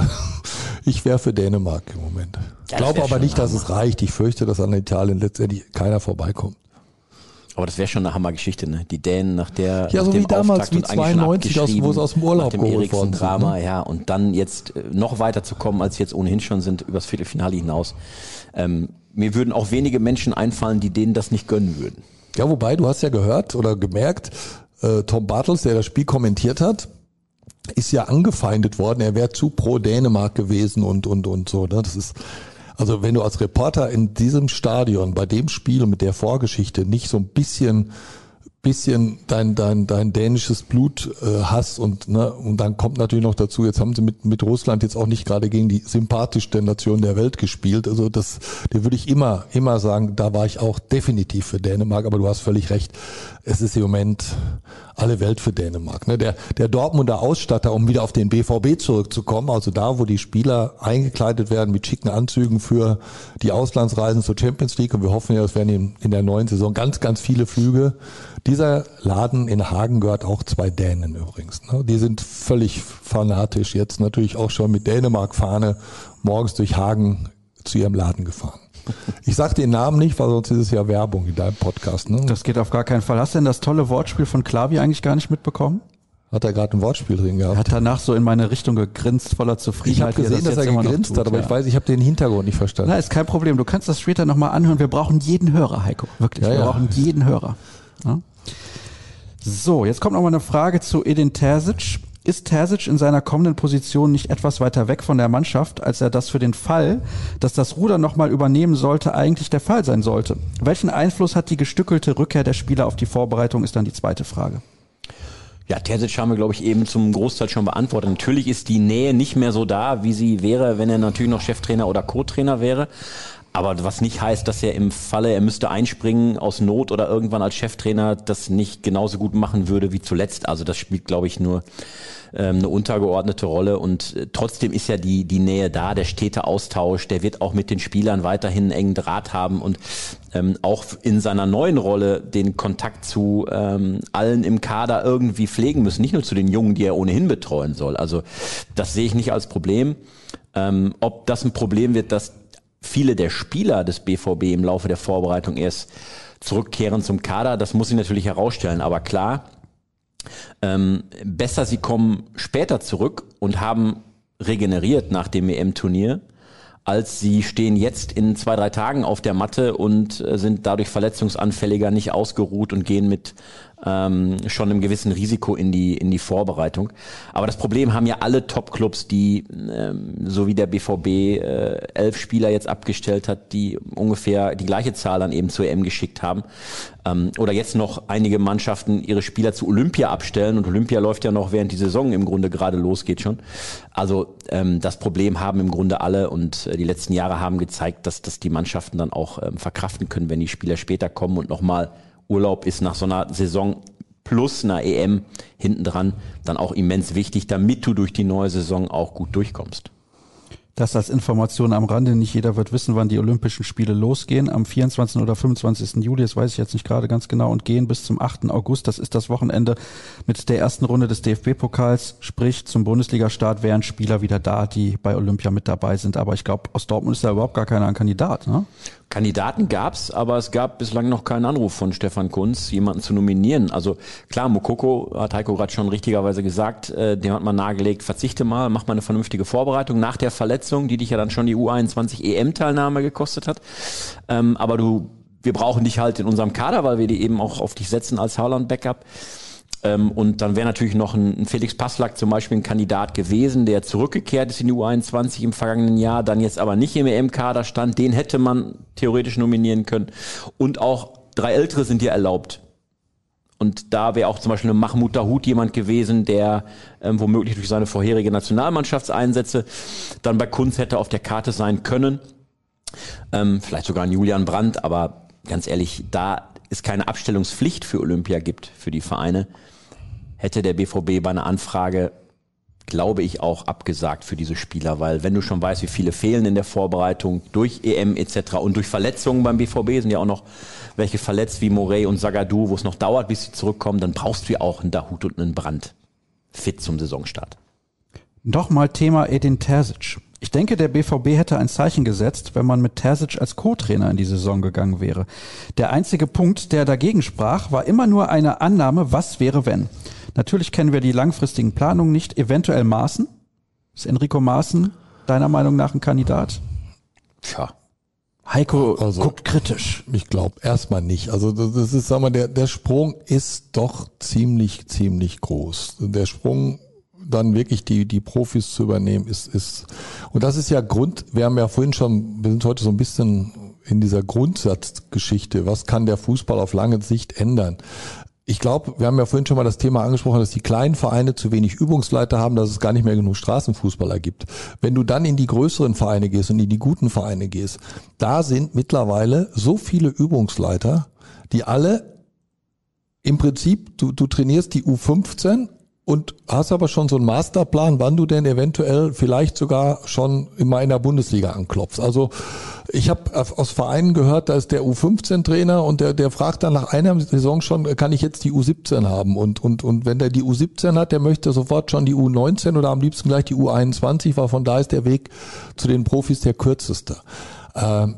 ich wäre für Dänemark im Moment. Ich glaube aber nicht, dass es reicht. Ich fürchte, dass an Italien letztendlich keiner vorbeikommt. Aber das wäre schon eine Hammergeschichte, ne? Die Dänen nach der ja, nach so wie damals wie 92, aus, wo es aus dem Urlaub nach dem geholt worden Drama, ne? ja, und dann jetzt äh, noch weiter zu kommen, als jetzt ohnehin schon sind übers Viertelfinale hinaus. Ähm, mir würden auch wenige Menschen einfallen, die denen das nicht gönnen würden. Ja, wobei du hast ja gehört oder gemerkt, äh, Tom Bartels, der das Spiel kommentiert hat, ist ja angefeindet worden. Er wäre zu pro Dänemark gewesen und und und so. Ne? Das ist also wenn du als Reporter in diesem Stadion bei dem Spiel mit der Vorgeschichte nicht so ein bisschen bisschen dein dein dein dänisches Blut äh, hast und ne und dann kommt natürlich noch dazu jetzt haben sie mit mit Russland jetzt auch nicht gerade gegen die sympathischste Nation der Welt gespielt. Also das dir würde ich immer immer sagen da war ich auch definitiv für Dänemark aber du hast völlig recht es ist im Moment alle Welt für Dänemark. Ne? Der, der Dortmunder Ausstatter, um wieder auf den BVB zurückzukommen, also da, wo die Spieler eingekleidet werden mit schicken Anzügen für die Auslandsreisen zur Champions League und wir hoffen ja, es werden in, in der neuen Saison ganz, ganz viele Flüge. Dieser Laden in Hagen gehört auch zwei Dänen übrigens. Ne? Die sind völlig fanatisch jetzt natürlich auch schon mit Dänemark-Fahne morgens durch Hagen zu ihrem Laden gefahren. Ich sag den Namen nicht, weil sonst ist es ja Werbung in deinem Podcast. Ne? Das geht auf gar keinen Fall. Hast du denn das tolle Wortspiel von Klavi eigentlich gar nicht mitbekommen? Hat er gerade ein Wortspiel drin gehabt? Er hat danach so in meine Richtung gegrinst, voller Zufriedenheit. Ich habe gesehen, dass er gegrinst tut, hat, aber ja. ich weiß, ich habe den Hintergrund nicht verstanden. Na, ist kein Problem. Du kannst das später nochmal anhören. Wir brauchen jeden Hörer, Heiko. Wirklich. Ja, wir ja. brauchen jeden Hörer. So, jetzt kommt nochmal eine Frage zu Edin Terzic. Ist Terzic in seiner kommenden Position nicht etwas weiter weg von der Mannschaft, als er das für den Fall, dass das Ruder nochmal übernehmen sollte, eigentlich der Fall sein sollte? Welchen Einfluss hat die gestückelte Rückkehr der Spieler auf die Vorbereitung, ist dann die zweite Frage. Ja, Terzic haben wir, glaube ich, eben zum Großteil schon beantwortet. Natürlich ist die Nähe nicht mehr so da, wie sie wäre, wenn er natürlich noch Cheftrainer oder Co-Trainer wäre. Aber was nicht heißt, dass er im Falle, er müsste einspringen aus Not oder irgendwann als Cheftrainer das nicht genauso gut machen würde wie zuletzt. Also das spielt, glaube ich, nur ähm, eine untergeordnete Rolle. Und äh, trotzdem ist ja die, die Nähe da, der stete Austausch, der wird auch mit den Spielern weiterhin einen engen Draht haben und ähm, auch in seiner neuen Rolle den Kontakt zu ähm, allen im Kader irgendwie pflegen müssen, nicht nur zu den Jungen, die er ohnehin betreuen soll. Also das sehe ich nicht als Problem. Ähm, ob das ein Problem wird, dass viele der Spieler des BVB im Laufe der Vorbereitung erst zurückkehren zum Kader. Das muss ich natürlich herausstellen. Aber klar, ähm, besser sie kommen später zurück und haben regeneriert nach dem EM-Turnier, als sie stehen jetzt in zwei, drei Tagen auf der Matte und äh, sind dadurch verletzungsanfälliger, nicht ausgeruht und gehen mit ähm, schon einem gewissen Risiko in die, in die Vorbereitung. Aber das Problem haben ja alle Top-Clubs, die, ähm, so wie der BVB, äh, elf Spieler jetzt abgestellt hat, die ungefähr die gleiche Zahl dann eben zur EM geschickt haben. Ähm, oder jetzt noch einige Mannschaften ihre Spieler zu Olympia abstellen und Olympia läuft ja noch während die Saison im Grunde gerade losgeht schon. Also ähm, das Problem haben im Grunde alle und äh, die letzten Jahre haben gezeigt, dass, dass die Mannschaften dann auch ähm, verkraften können, wenn die Spieler später kommen und nochmal Urlaub ist nach so einer Saison plus einer EM hinten dran dann auch immens wichtig, damit du durch die neue Saison auch gut durchkommst. Das als Information am Rande. Nicht jeder wird wissen, wann die Olympischen Spiele losgehen. Am 24. oder 25. Juli, das weiß ich jetzt nicht gerade ganz genau, und gehen bis zum 8. August. Das ist das Wochenende mit der ersten Runde des DFB-Pokals. Sprich, zum Bundesliga-Start wären Spieler wieder da, die bei Olympia mit dabei sind. Aber ich glaube, aus Dortmund ist da überhaupt gar keiner ein Kandidat. Ne? Kandidaten gab's, aber es gab bislang noch keinen Anruf von Stefan Kunz, jemanden zu nominieren. Also klar, Mokoko hat Heiko gerade schon richtigerweise gesagt, äh, dem hat man nahegelegt, verzichte mal, mach mal eine vernünftige Vorbereitung nach der Verletzung, die dich ja dann schon die U21 EM-Teilnahme gekostet hat. Ähm, aber du, wir brauchen dich halt in unserem Kader, weil wir die eben auch auf dich setzen als Haaland-Backup. Ähm, und dann wäre natürlich noch ein, ein Felix Passlack zum Beispiel ein Kandidat gewesen, der zurückgekehrt ist in die U21 im vergangenen Jahr, dann jetzt aber nicht im EM-Kader stand. Den hätte man theoretisch nominieren können. Und auch drei Ältere sind dir erlaubt. Und da wäre auch zum Beispiel eine Mahmoud Dahoud jemand gewesen, der ähm, womöglich durch seine vorherige Nationalmannschaftseinsätze dann bei Kunz hätte auf der Karte sein können. Ähm, vielleicht sogar ein Julian Brandt, aber ganz ehrlich, da es keine Abstellungspflicht für Olympia gibt, für die Vereine, hätte der BVB bei einer Anfrage glaube ich, auch abgesagt für diese Spieler, weil wenn du schon weißt, wie viele fehlen in der Vorbereitung durch EM etc. und durch Verletzungen beim BVB sind ja auch noch welche verletzt wie Morey und Sagadou, wo es noch dauert, bis sie zurückkommen, dann brauchst du ja auch einen Dahut und einen Brand fit zum Saisonstart. Doch mal Thema Edin Terzic. Ich denke, der BVB hätte ein Zeichen gesetzt, wenn man mit Terzic als Co-Trainer in die Saison gegangen wäre. Der einzige Punkt, der dagegen sprach, war immer nur eine Annahme, was wäre wenn. Natürlich kennen wir die langfristigen Planungen nicht. Eventuell Maaßen? Ist Enrico Maaßen deiner Meinung nach ein Kandidat? Tja. Heiko also, guckt kritisch. Ich glaube erstmal nicht. Also das ist, sag mal, der, der Sprung ist doch ziemlich, ziemlich groß. Der Sprung dann wirklich die, die Profis zu übernehmen, ist, ist, und das ist ja Grund, wir haben ja vorhin schon, wir sind heute so ein bisschen in dieser Grundsatzgeschichte, was kann der Fußball auf lange Sicht ändern? ich glaube, wir haben ja vorhin schon mal das Thema angesprochen, dass die kleinen Vereine zu wenig Übungsleiter haben, dass es gar nicht mehr genug Straßenfußballer gibt. Wenn du dann in die größeren Vereine gehst und in die guten Vereine gehst, da sind mittlerweile so viele Übungsleiter, die alle im Prinzip, du, du trainierst die U15 und hast aber schon so einen Masterplan, wann du denn eventuell vielleicht sogar schon immer in der Bundesliga anklopfst. Also ich habe aus Vereinen gehört, da ist der U15-Trainer und der, der fragt dann nach einer Saison schon, kann ich jetzt die U17 haben? Und, und, und wenn der die U17 hat, der möchte sofort schon die U19 oder am liebsten gleich die U21, weil von da ist der Weg zu den Profis der kürzeste. Ähm,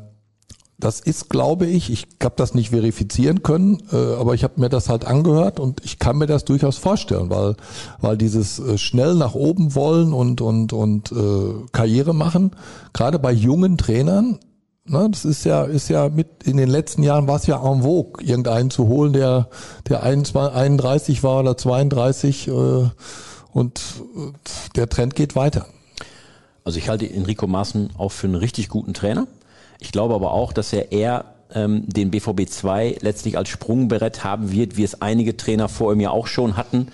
das ist, glaube ich, ich habe das nicht verifizieren können, äh, aber ich habe mir das halt angehört und ich kann mir das durchaus vorstellen, weil weil dieses äh, schnell nach oben wollen und und und äh, Karriere machen, gerade bei jungen Trainern, ne, das ist ja ist ja mit in den letzten Jahren war es ja en vogue, irgendeinen zu holen, der der 31 war oder 32 äh, und äh, der Trend geht weiter. Also ich halte Enrico Maaßen auch für einen richtig guten Trainer. Ich glaube aber auch, dass er eher ähm, den BVB 2 letztlich als Sprungbrett haben wird, wie es einige Trainer vor ihm ja auch schon hatten.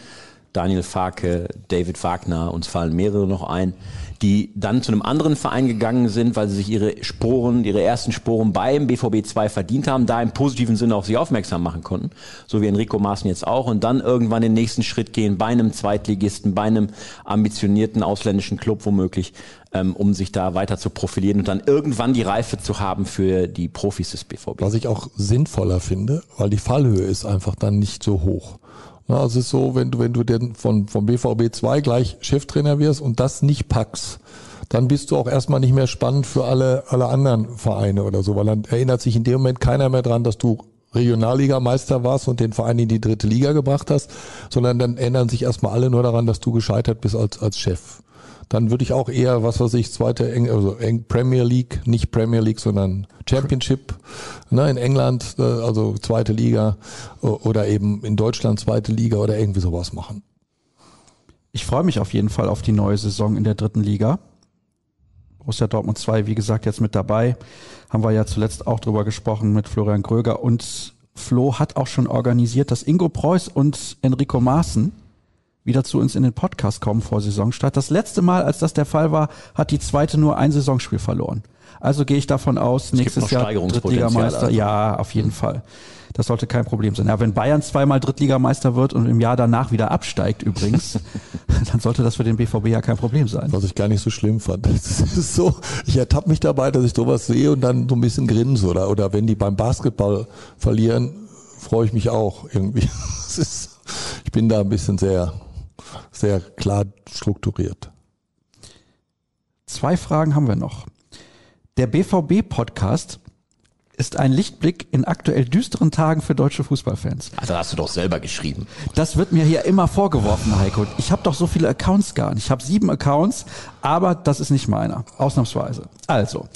Daniel Farke, David Wagner, uns fallen mehrere noch ein, die dann zu einem anderen Verein gegangen sind, weil sie sich ihre Sporen, ihre ersten Sporen beim BVB 2 verdient haben, da im positiven Sinne auf sich aufmerksam machen konnten, so wie Enrico Maaßen jetzt auch, und dann irgendwann den nächsten Schritt gehen bei einem Zweitligisten, bei einem ambitionierten ausländischen Club womöglich, ähm, um sich da weiter zu profilieren und dann irgendwann die Reife zu haben für die Profis des BVB. Was ich auch sinnvoller finde, weil die Fallhöhe ist einfach dann nicht so hoch. Also es ist so, wenn du, wenn du denn von, vom BVB 2 gleich Cheftrainer wirst und das nicht packst, dann bist du auch erstmal nicht mehr spannend für alle, alle anderen Vereine oder so, weil dann erinnert sich in dem Moment keiner mehr dran, dass du Regionalligameister warst und den Verein in die dritte Liga gebracht hast, sondern dann erinnern sich erstmal alle nur daran, dass du gescheitert bist als, als Chef dann würde ich auch eher, was weiß ich, zweite, Eng also Eng Premier League, nicht Premier League, sondern Championship ne, in England, äh, also zweite Liga oder eben in Deutschland zweite Liga oder irgendwie sowas machen. Ich freue mich auf jeden Fall auf die neue Saison in der dritten Liga. Borussia Dortmund 2, wie gesagt, jetzt mit dabei. Haben wir ja zuletzt auch drüber gesprochen mit Florian Gröger und Flo hat auch schon organisiert, dass Ingo Preuß und Enrico Maaßen wieder zu uns in den Podcast kommen vor Saisonstart. Das letzte Mal, als das der Fall war, hat die zweite nur ein Saisonspiel verloren. Also gehe ich davon aus, es nächstes Jahr Drittligameister. Also. Ja, auf jeden mhm. Fall. Das sollte kein Problem sein. Ja, wenn Bayern zweimal Drittligameister wird und im Jahr danach wieder absteigt übrigens, dann sollte das für den BVB ja kein Problem sein. Was ich gar nicht so schlimm fand. Das ist so, ich ertappe mich dabei, dass ich sowas sehe und dann so ein bisschen grinse oder, oder wenn die beim Basketball verlieren, freue ich mich auch irgendwie. Ist, ich bin da ein bisschen sehr sehr klar strukturiert. Zwei Fragen haben wir noch. Der BVB-Podcast ist ein Lichtblick in aktuell düsteren Tagen für deutsche Fußballfans. Also hast du doch selber geschrieben. Das wird mir hier immer vorgeworfen, Heiko. Ich habe doch so viele Accounts gar nicht. Ich habe sieben Accounts, aber das ist nicht meiner. Ausnahmsweise. Also,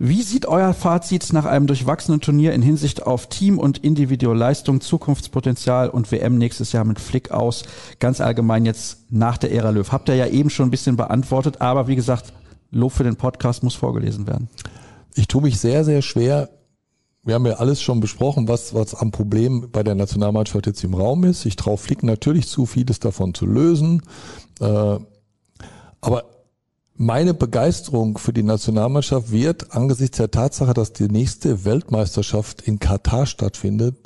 wie sieht euer Fazit nach einem durchwachsenen Turnier in Hinsicht auf Team- und Individualleistung, Zukunftspotenzial und WM nächstes Jahr mit Flick aus? Ganz allgemein jetzt nach der Ära Löw. Habt ihr ja eben schon ein bisschen beantwortet, aber wie gesagt, Lob für den Podcast muss vorgelesen werden. Ich tue mich sehr, sehr schwer, wir haben ja alles schon besprochen, was, was am Problem bei der Nationalmannschaft jetzt im Raum ist. Ich traue Flick natürlich zu, vieles davon zu lösen. Äh, aber meine Begeisterung für die Nationalmannschaft wird angesichts der Tatsache, dass die nächste Weltmeisterschaft in Katar stattfindet,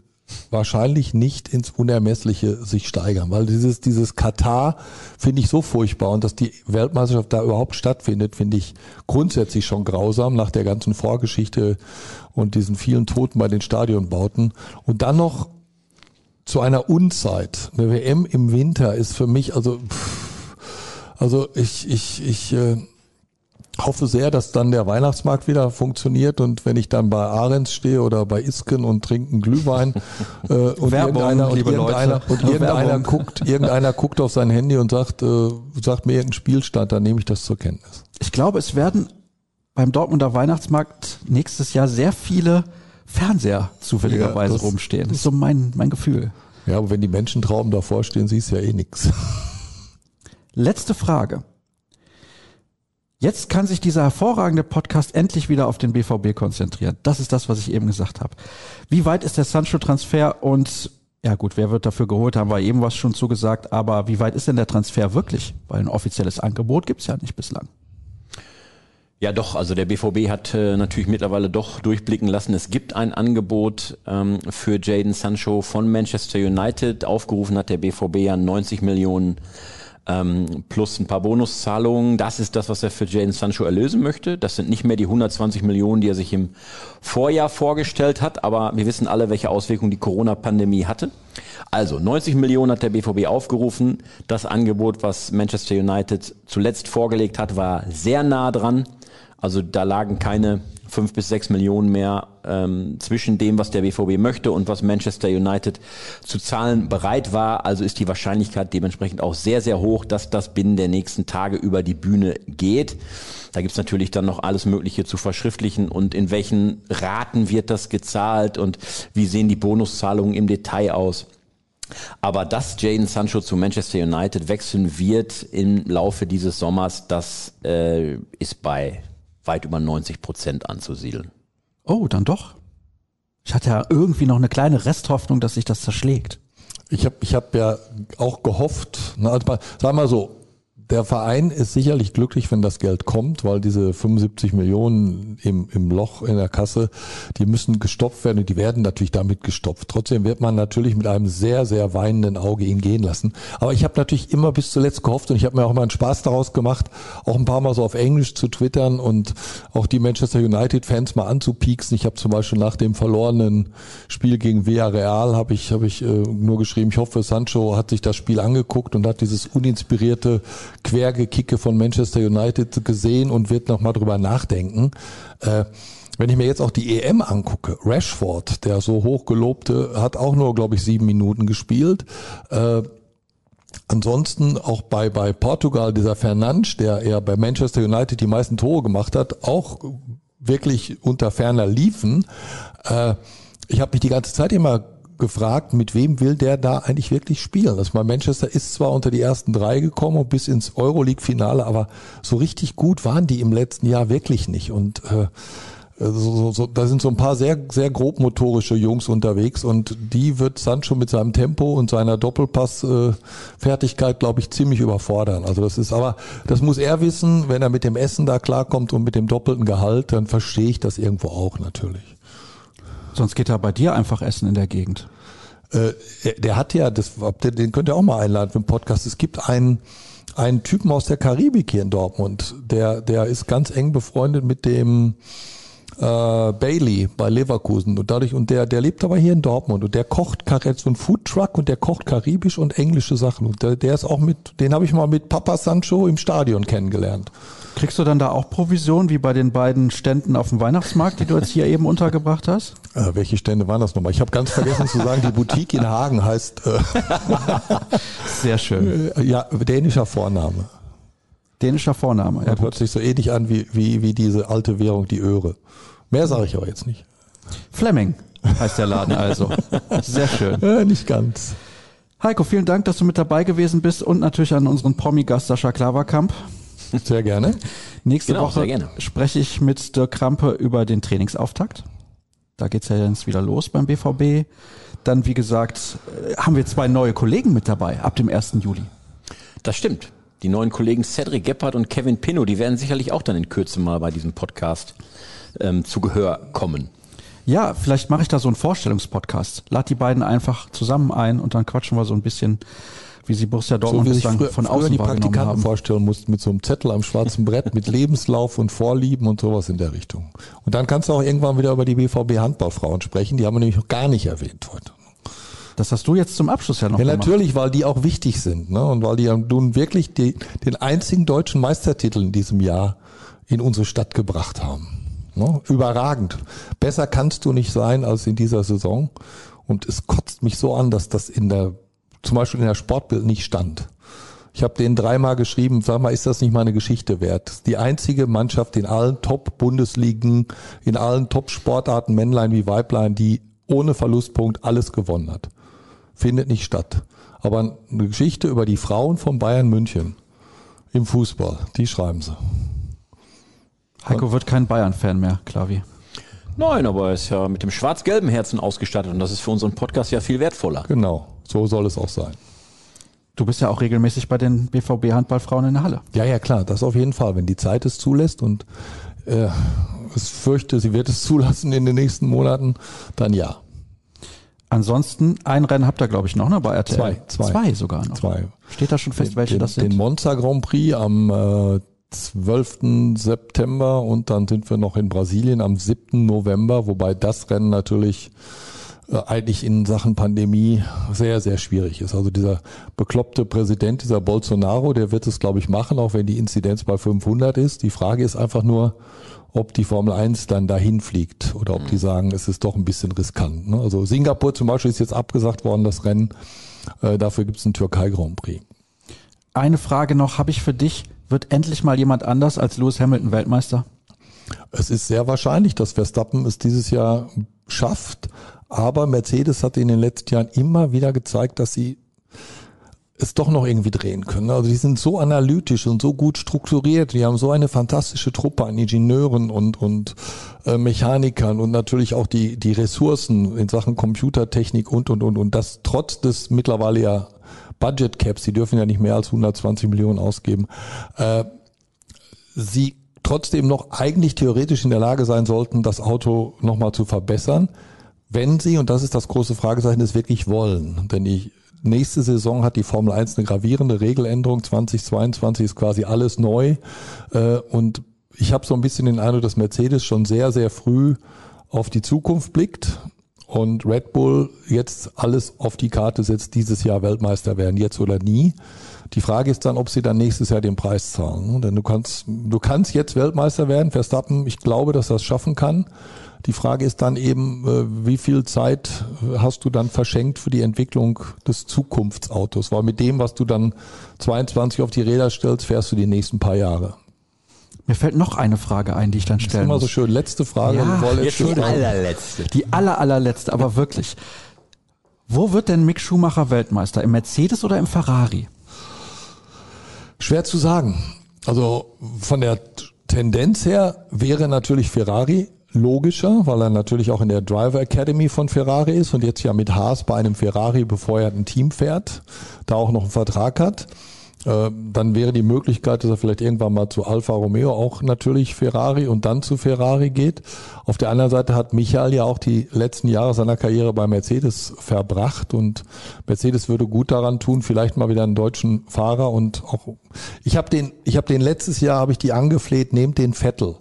wahrscheinlich nicht ins Unermessliche sich steigern, weil dieses, dieses Katar finde ich so furchtbar und dass die Weltmeisterschaft da überhaupt stattfindet, finde ich grundsätzlich schon grausam nach der ganzen Vorgeschichte und diesen vielen Toten bei den Stadionbauten und dann noch zu einer Unzeit. Eine WM im Winter ist für mich also, pff, also ich, ich, ich, äh, hoffe sehr, dass dann der Weihnachtsmarkt wieder funktioniert und wenn ich dann bei Ahrens stehe oder bei Isken und trinken Glühwein äh, und Werbung, irgendeiner, und liebe irgendeiner, Leute. und irgendeiner guckt, irgendeiner guckt auf sein Handy und sagt, äh, sagt mir irgendeinen Spielstand, dann nehme ich das zur Kenntnis. Ich glaube, es werden beim Dortmunder Weihnachtsmarkt nächstes Jahr sehr viele Fernseher zufälligerweise Ja, das- rumstehen. Das ist so mein, mein Gefühl. Ja, aber wenn die Menschentrauben davor stehen, siehst du ja eh nix. Letzte Frage. Jetzt kann sich dieser hervorragende Podcast endlich wieder auf den BVB konzentrieren. Das ist das, was ich eben gesagt habe. Wie weit ist der Sancho-Transfer und ja gut, wer wird dafür geholt, haben wir eben was schon zugesagt, aber wie weit ist denn der Transfer wirklich? Weil ein offizielles Angebot gibt's ja nicht bislang. Ja, doch. Also der BVB hat äh, natürlich mittlerweile doch durchblicken lassen. Es gibt ein Angebot ähm, für Jaden Sancho von Manchester United. Aufgerufen hat der BVB ja 90 Millionen ähm, plus ein paar Bonuszahlungen. Das ist das, was er für Jaden Sancho erlösen möchte. Das sind nicht mehr die 120 Millionen, die er sich im Vorjahr vorgestellt hat. Aber wir wissen alle, welche Auswirkungen die Corona-Pandemie hatte. Also 90 Millionen hat der BVB aufgerufen. Das Angebot, was Manchester United zuletzt vorgelegt hat, war sehr nah dran. Also da lagen keine fünf bis sechs Millionen mehr ähm, zwischen dem, was der BVB möchte und was Manchester United zu zahlen bereit war. Also ist die Wahrscheinlichkeit dementsprechend auch sehr, sehr hoch, dass das binnen der nächsten Tage über die Bühne geht. Da gibt's natürlich dann noch alles Mögliche zu verschriftlichen und in welchen Raten wird das gezahlt und wie sehen die Bonuszahlungen im Detail aus. Aber dass Jaden Sancho zu Manchester United wechseln wird im Laufe dieses Sommers, das äh, ist bei weit über 90 Prozent anzusiedeln. Oh, dann doch. Ich hatte ja irgendwie noch eine kleine Resthoffnung, dass sich das zerschlägt. Ich habe ich hab ja auch gehofft, na, also mal, sag mal so, der Verein ist sicherlich glücklich, wenn das Geld kommt, weil diese 75 Millionen im, im Loch in der Kasse, die müssen gestopft werden und die werden natürlich damit gestopft. Trotzdem wird man natürlich mit einem sehr, sehr weinenden Auge ihn gehen lassen. Aber ich habe natürlich immer bis zuletzt gehofft und ich habe mir auch immer einen Spaß daraus gemacht, auch ein paar Mal so auf Englisch zu twittern und auch die Manchester United-Fans mal anzupieksen. Ich habe zum Beispiel nach dem verlorenen Spiel gegen Villarreal habe ich, hab ich äh, nur geschrieben, ich hoffe, Sancho hat sich das Spiel angeguckt und hat dieses uninspirierte Quergekicke von Manchester United gesehen und wird nochmal drüber nachdenken. Äh, wenn ich mir jetzt auch die EM angucke, Rashford, der so hochgelobte, hat auch nur, glaube ich, sieben Minuten gespielt. Äh, Ansonsten auch bei, bei Portugal, dieser Fernandes, der eher bei Manchester United die meisten Tore gemacht hat, auch wirklich unter ferner liefen. Äh, ich habe mich die ganze Zeit immer gefragt, mit wem will der da eigentlich wirklich spielen? Das mal Manchester ist zwar unter die ersten drei gekommen und bis ins Euroleague-Finale, aber so richtig gut waren die im letzten Jahr wirklich nicht. Und äh, so, so, so, da sind so ein paar sehr, sehr grobmotorische Jungs unterwegs und die wird Sancho mit seinem Tempo und seiner Doppelpass-Fertigkeit, glaube ich, ziemlich überfordern. Also das ist aber, das muss er wissen, wenn er mit dem Essen da klarkommt und mit dem doppelten Gehalt, dann verstehe ich das irgendwo auch natürlich. Sonst geht er bei dir einfach essen in der Gegend. Äh, der hat ja, das, den könnt ihr auch mal einladen für den Podcast. Es gibt einen, einen Typen aus der Karibik hier in Dortmund, der, der ist ganz eng befreundet mit dem äh, Bailey bei Leverkusen und dadurch und der der lebt aber hier in Dortmund und der kocht Kar- so ein Food Truck und der kocht karibisch und englische Sachen und der, der ist auch mit den habe ich mal mit Papa Sancho im Stadion kennengelernt. Kriegst du dann da auch Provision, wie bei den beiden Ständen auf dem Weihnachtsmarkt, die du jetzt hier eben untergebracht hast? Äh, welche Stände waren das nochmal? Ich habe ganz vergessen zu sagen, die Boutique in Hagen heißt äh, Sehr schön. äh, ja dänischer Vorname. Dänischer Vorname. Ja, Ja, hört sich so ähnlich an wie, wie, wie diese alte Währung, die Öre. Mehr sage ich aber jetzt nicht. Fleming heißt der Laden also. Sehr schön. Äh, nicht ganz. Heiko, vielen Dank, dass du mit dabei gewesen bist und natürlich an unseren Promi-Gast Sascha Klaverkamp. Sehr gerne. Nächste Genau, Woche gerne. spreche ich mit Dirk Krampe über den Trainingsauftakt. Da geht's ja jetzt wieder los beim BVB. Dann, wie gesagt, äh, haben wir zwei neue Kollegen mit dabei ab dem 1. Juli. Das stimmt. Die neuen Kollegen Cedric Gebhardt und Kevin Pinnow, die werden sicherlich auch dann in Kürze mal bei diesem Podcast ähm, zu Gehör kommen. Ja, vielleicht mache ich da so einen Vorstellungspodcast. Lad die beiden einfach zusammen ein und dann quatschen wir so ein bisschen, wie sie Borussia Dortmund so wie sich früher, von früher außen die Praktikanten haben. vorstellen mussten mit so einem Zettel am schwarzen Brett mit Lebenslauf und Vorlieben und sowas in der Richtung. Und dann kannst du auch irgendwann wieder über die BVB Handballfrauen sprechen, die haben wir nämlich noch gar nicht erwähnt heute. Das hast du jetzt zum Abschluss ja noch Ja, gemacht. natürlich, weil die auch wichtig sind, ne? Und weil die nun wirklich die, den einzigen deutschen Meistertitel in diesem Jahr in unsere Stadt gebracht haben. Ne? Überragend. Besser kannst du nicht sein als in dieser Saison. Und es kotzt mich so an, dass das in der, zum Beispiel in der Sportbild nicht stand. Ich habe denen dreimal geschrieben, sag mal, ist das nicht mal eine Geschichte wert? Die einzige Mannschaft in allen Top-Bundesligen, in allen Top-Sportarten, Männlein wie Weiblein, die ohne Verlustpunkt alles gewonnen hat findet nicht statt. Aber eine Geschichte über die Frauen von Bayern München im Fußball, die schreiben sie. Heiko wird kein Bayern-Fan mehr, Klavi. Nein, aber er ist ja mit dem schwarz-gelben Herzen ausgestattet und das ist für unseren Podcast ja viel wertvoller. Genau, so soll es auch sein. Du bist ja auch regelmäßig bei den BVB-Handballfrauen in der Halle. Ja, ja, klar, das auf jeden Fall, wenn die Zeit es zulässt und äh, ich fürchte, sie wird es zulassen in den nächsten Monaten, dann ja. Ansonsten, ein Rennen habt ihr, glaube ich, noch, ne, bei RTL? Zwei, zwei. Zwei sogar noch. Zwei. Steht da schon fest, welche den, das sind? Den Monza Grand Prix am äh, 12. September und dann sind wir noch in Brasilien am 7. November, wobei das Rennen natürlich äh, eigentlich in Sachen Pandemie sehr, sehr schwierig ist. Also dieser bekloppte Präsident, dieser Bolsonaro, der wird es, glaube ich, machen, auch wenn die Inzidenz bei 500 ist. Die Frage ist einfach nur, ob die Formel 1 dann dahin fliegt oder ob die sagen, es ist doch ein bisschen riskant. Ne? Also Singapur zum Beispiel ist jetzt abgesagt worden, das Rennen. Äh, dafür gibt es einen Türkei Grand Prix. Eine Frage noch habe ich für dich. Wird endlich mal jemand anders als Lewis Hamilton Weltmeister? Es ist sehr wahrscheinlich, dass Verstappen es dieses Jahr schafft, aber Mercedes hat in den letzten Jahren immer wieder gezeigt, dass sie es doch noch irgendwie drehen können. Also die sind so analytisch und so gut strukturiert. Die haben so eine fantastische Truppe an Ingenieuren und und äh, Mechanikern und natürlich auch die die Ressourcen in Sachen Computertechnik und und und und das trotz des mittlerweile ja Budget Caps. Die dürfen ja nicht mehr als 120 Millionen ausgeben. Äh, sie trotzdem noch eigentlich theoretisch in der Lage sein sollten, das Auto nochmal zu verbessern, wenn sie, und das ist das große Fragezeichen, es wirklich wollen. Denn die nächste Saison hat die Formel 1 eine gravierende Regeländerung. 2022 ist quasi alles neu. Äh, Und ich habe so ein bisschen den Eindruck, dass Mercedes schon sehr, sehr früh auf die Zukunft blickt und Red Bull jetzt alles auf die Karte setzt, dieses Jahr Weltmeister werden, jetzt oder nie. Die Frage ist dann, ob sie dann nächstes Jahr den Preis zahlen. Denn du kannst, du kannst jetzt Weltmeister werden. Verstappen, ich glaube, dass das schaffen kann. Die Frage ist dann eben, äh, wie viel Zeit hast du dann verschenkt für die Entwicklung des Zukunftsautos? Weil mit dem, was du dann 22 auf die Räder stellst, fährst du die nächsten paar Jahre. Mir fällt noch eine Frage ein, die ich dann Das ist stellen immer muss. so schön. Letzte Frage. Ja, Jetzt die allerletzte. Die aller, allerletzte, aber wirklich. Wo wird denn Mick Schumacher Weltmeister? Im Mercedes oder im Ferrari? Schwer zu sagen. Also von der Tendenz her wäre natürlich Ferrari logischer, weil er natürlich auch in der Driver Academy von Ferrari ist und jetzt ja mit Haas bei einem Ferrari befeuerten Team fährt, da auch noch einen Vertrag hat. Äh, Dann wäre die Möglichkeit, dass er vielleicht irgendwann mal zu Alfa Romeo auch natürlich Ferrari und dann zu Ferrari geht. Auf der anderen Seite hat Michael ja auch die letzten Jahre seiner Karriere bei Mercedes verbracht und Mercedes würde gut daran tun, vielleicht mal wieder einen deutschen Fahrer und auch ich habe den ich habe den letztes Jahr habe ich die angefleht, nehmt den Vettel,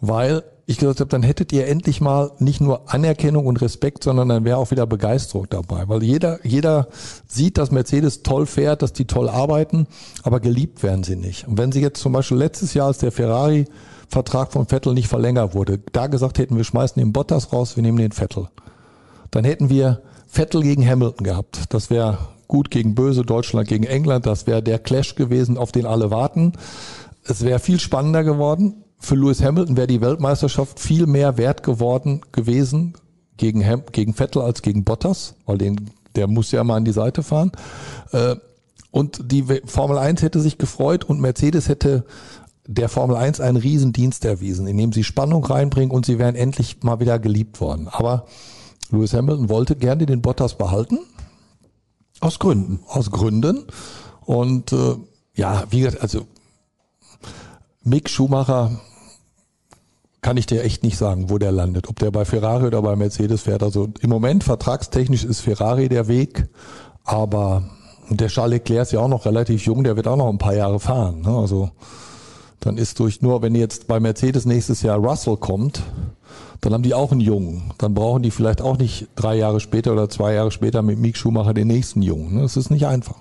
weil ich gesagt habe, dann hättet ihr endlich mal nicht nur Anerkennung und Respekt, sondern dann wäre auch wieder Begeisterung dabei. Weil jeder, jeder sieht, dass Mercedes toll fährt, dass die toll arbeiten, aber geliebt werden sie nicht. Und wenn sie jetzt zum Beispiel letztes Jahr, als der Ferrari-Vertrag von Vettel nicht verlängert wurde, da gesagt hätten, wir schmeißen den Bottas raus, wir nehmen den Vettel. Dann hätten wir Vettel gegen Hamilton gehabt. Das wäre gut gegen böse, Deutschland gegen England. Das wäre der Clash gewesen, auf den alle warten. Es wäre viel spannender geworden. Für Lewis Hamilton wäre die Weltmeisterschaft viel mehr wert geworden gewesen gegen, Ham, gegen Vettel als gegen Bottas, weil den, der muss ja mal an die Seite fahren. Äh, Und die Formel 1 hätte sich gefreut und Mercedes hätte der Formel 1 einen Riesendienst erwiesen, indem sie Spannung reinbringen und sie wären endlich mal wieder geliebt worden. Aber Lewis Hamilton wollte gerne den Bottas behalten. Aus Gründen. Aus Gründen. Und äh, ja, wie gesagt, also Mick Schumacher kann ich dir echt nicht sagen, wo der landet. Ob der bei Ferrari oder bei Mercedes fährt. Also im Moment vertragstechnisch ist Ferrari der Weg, aber der Charles Leclerc ist ja auch noch relativ jung, der wird auch noch ein paar Jahre fahren. Ne? Also dann ist durch nur, wenn jetzt bei Mercedes nächstes Jahr Russell kommt, dann haben die auch einen Jungen. Dann brauchen die vielleicht auch nicht drei Jahre später oder zwei Jahre später mit Mick Schumacher den nächsten Jungen. Ne? Das ist nicht einfach.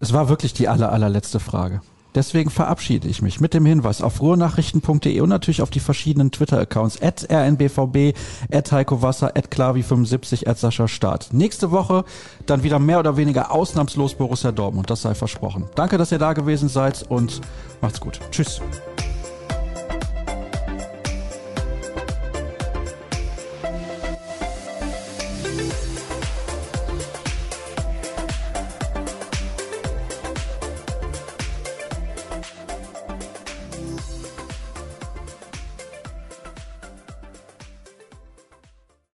Es war wirklich die aller, allerletzte Frage. Deswegen verabschiede ich mich mit dem Hinweis auf ruhrnachrichten.de und natürlich auf die verschiedenen Twitter-Accounts at rnbvb, at Heiko Wasser, at Klavi75, at Sascha Staat. Nächste Woche dann wieder mehr oder weniger ausnahmslos Borussia Dortmund, das sei versprochen. Danke, dass ihr da gewesen seid und macht's gut. Tschüss.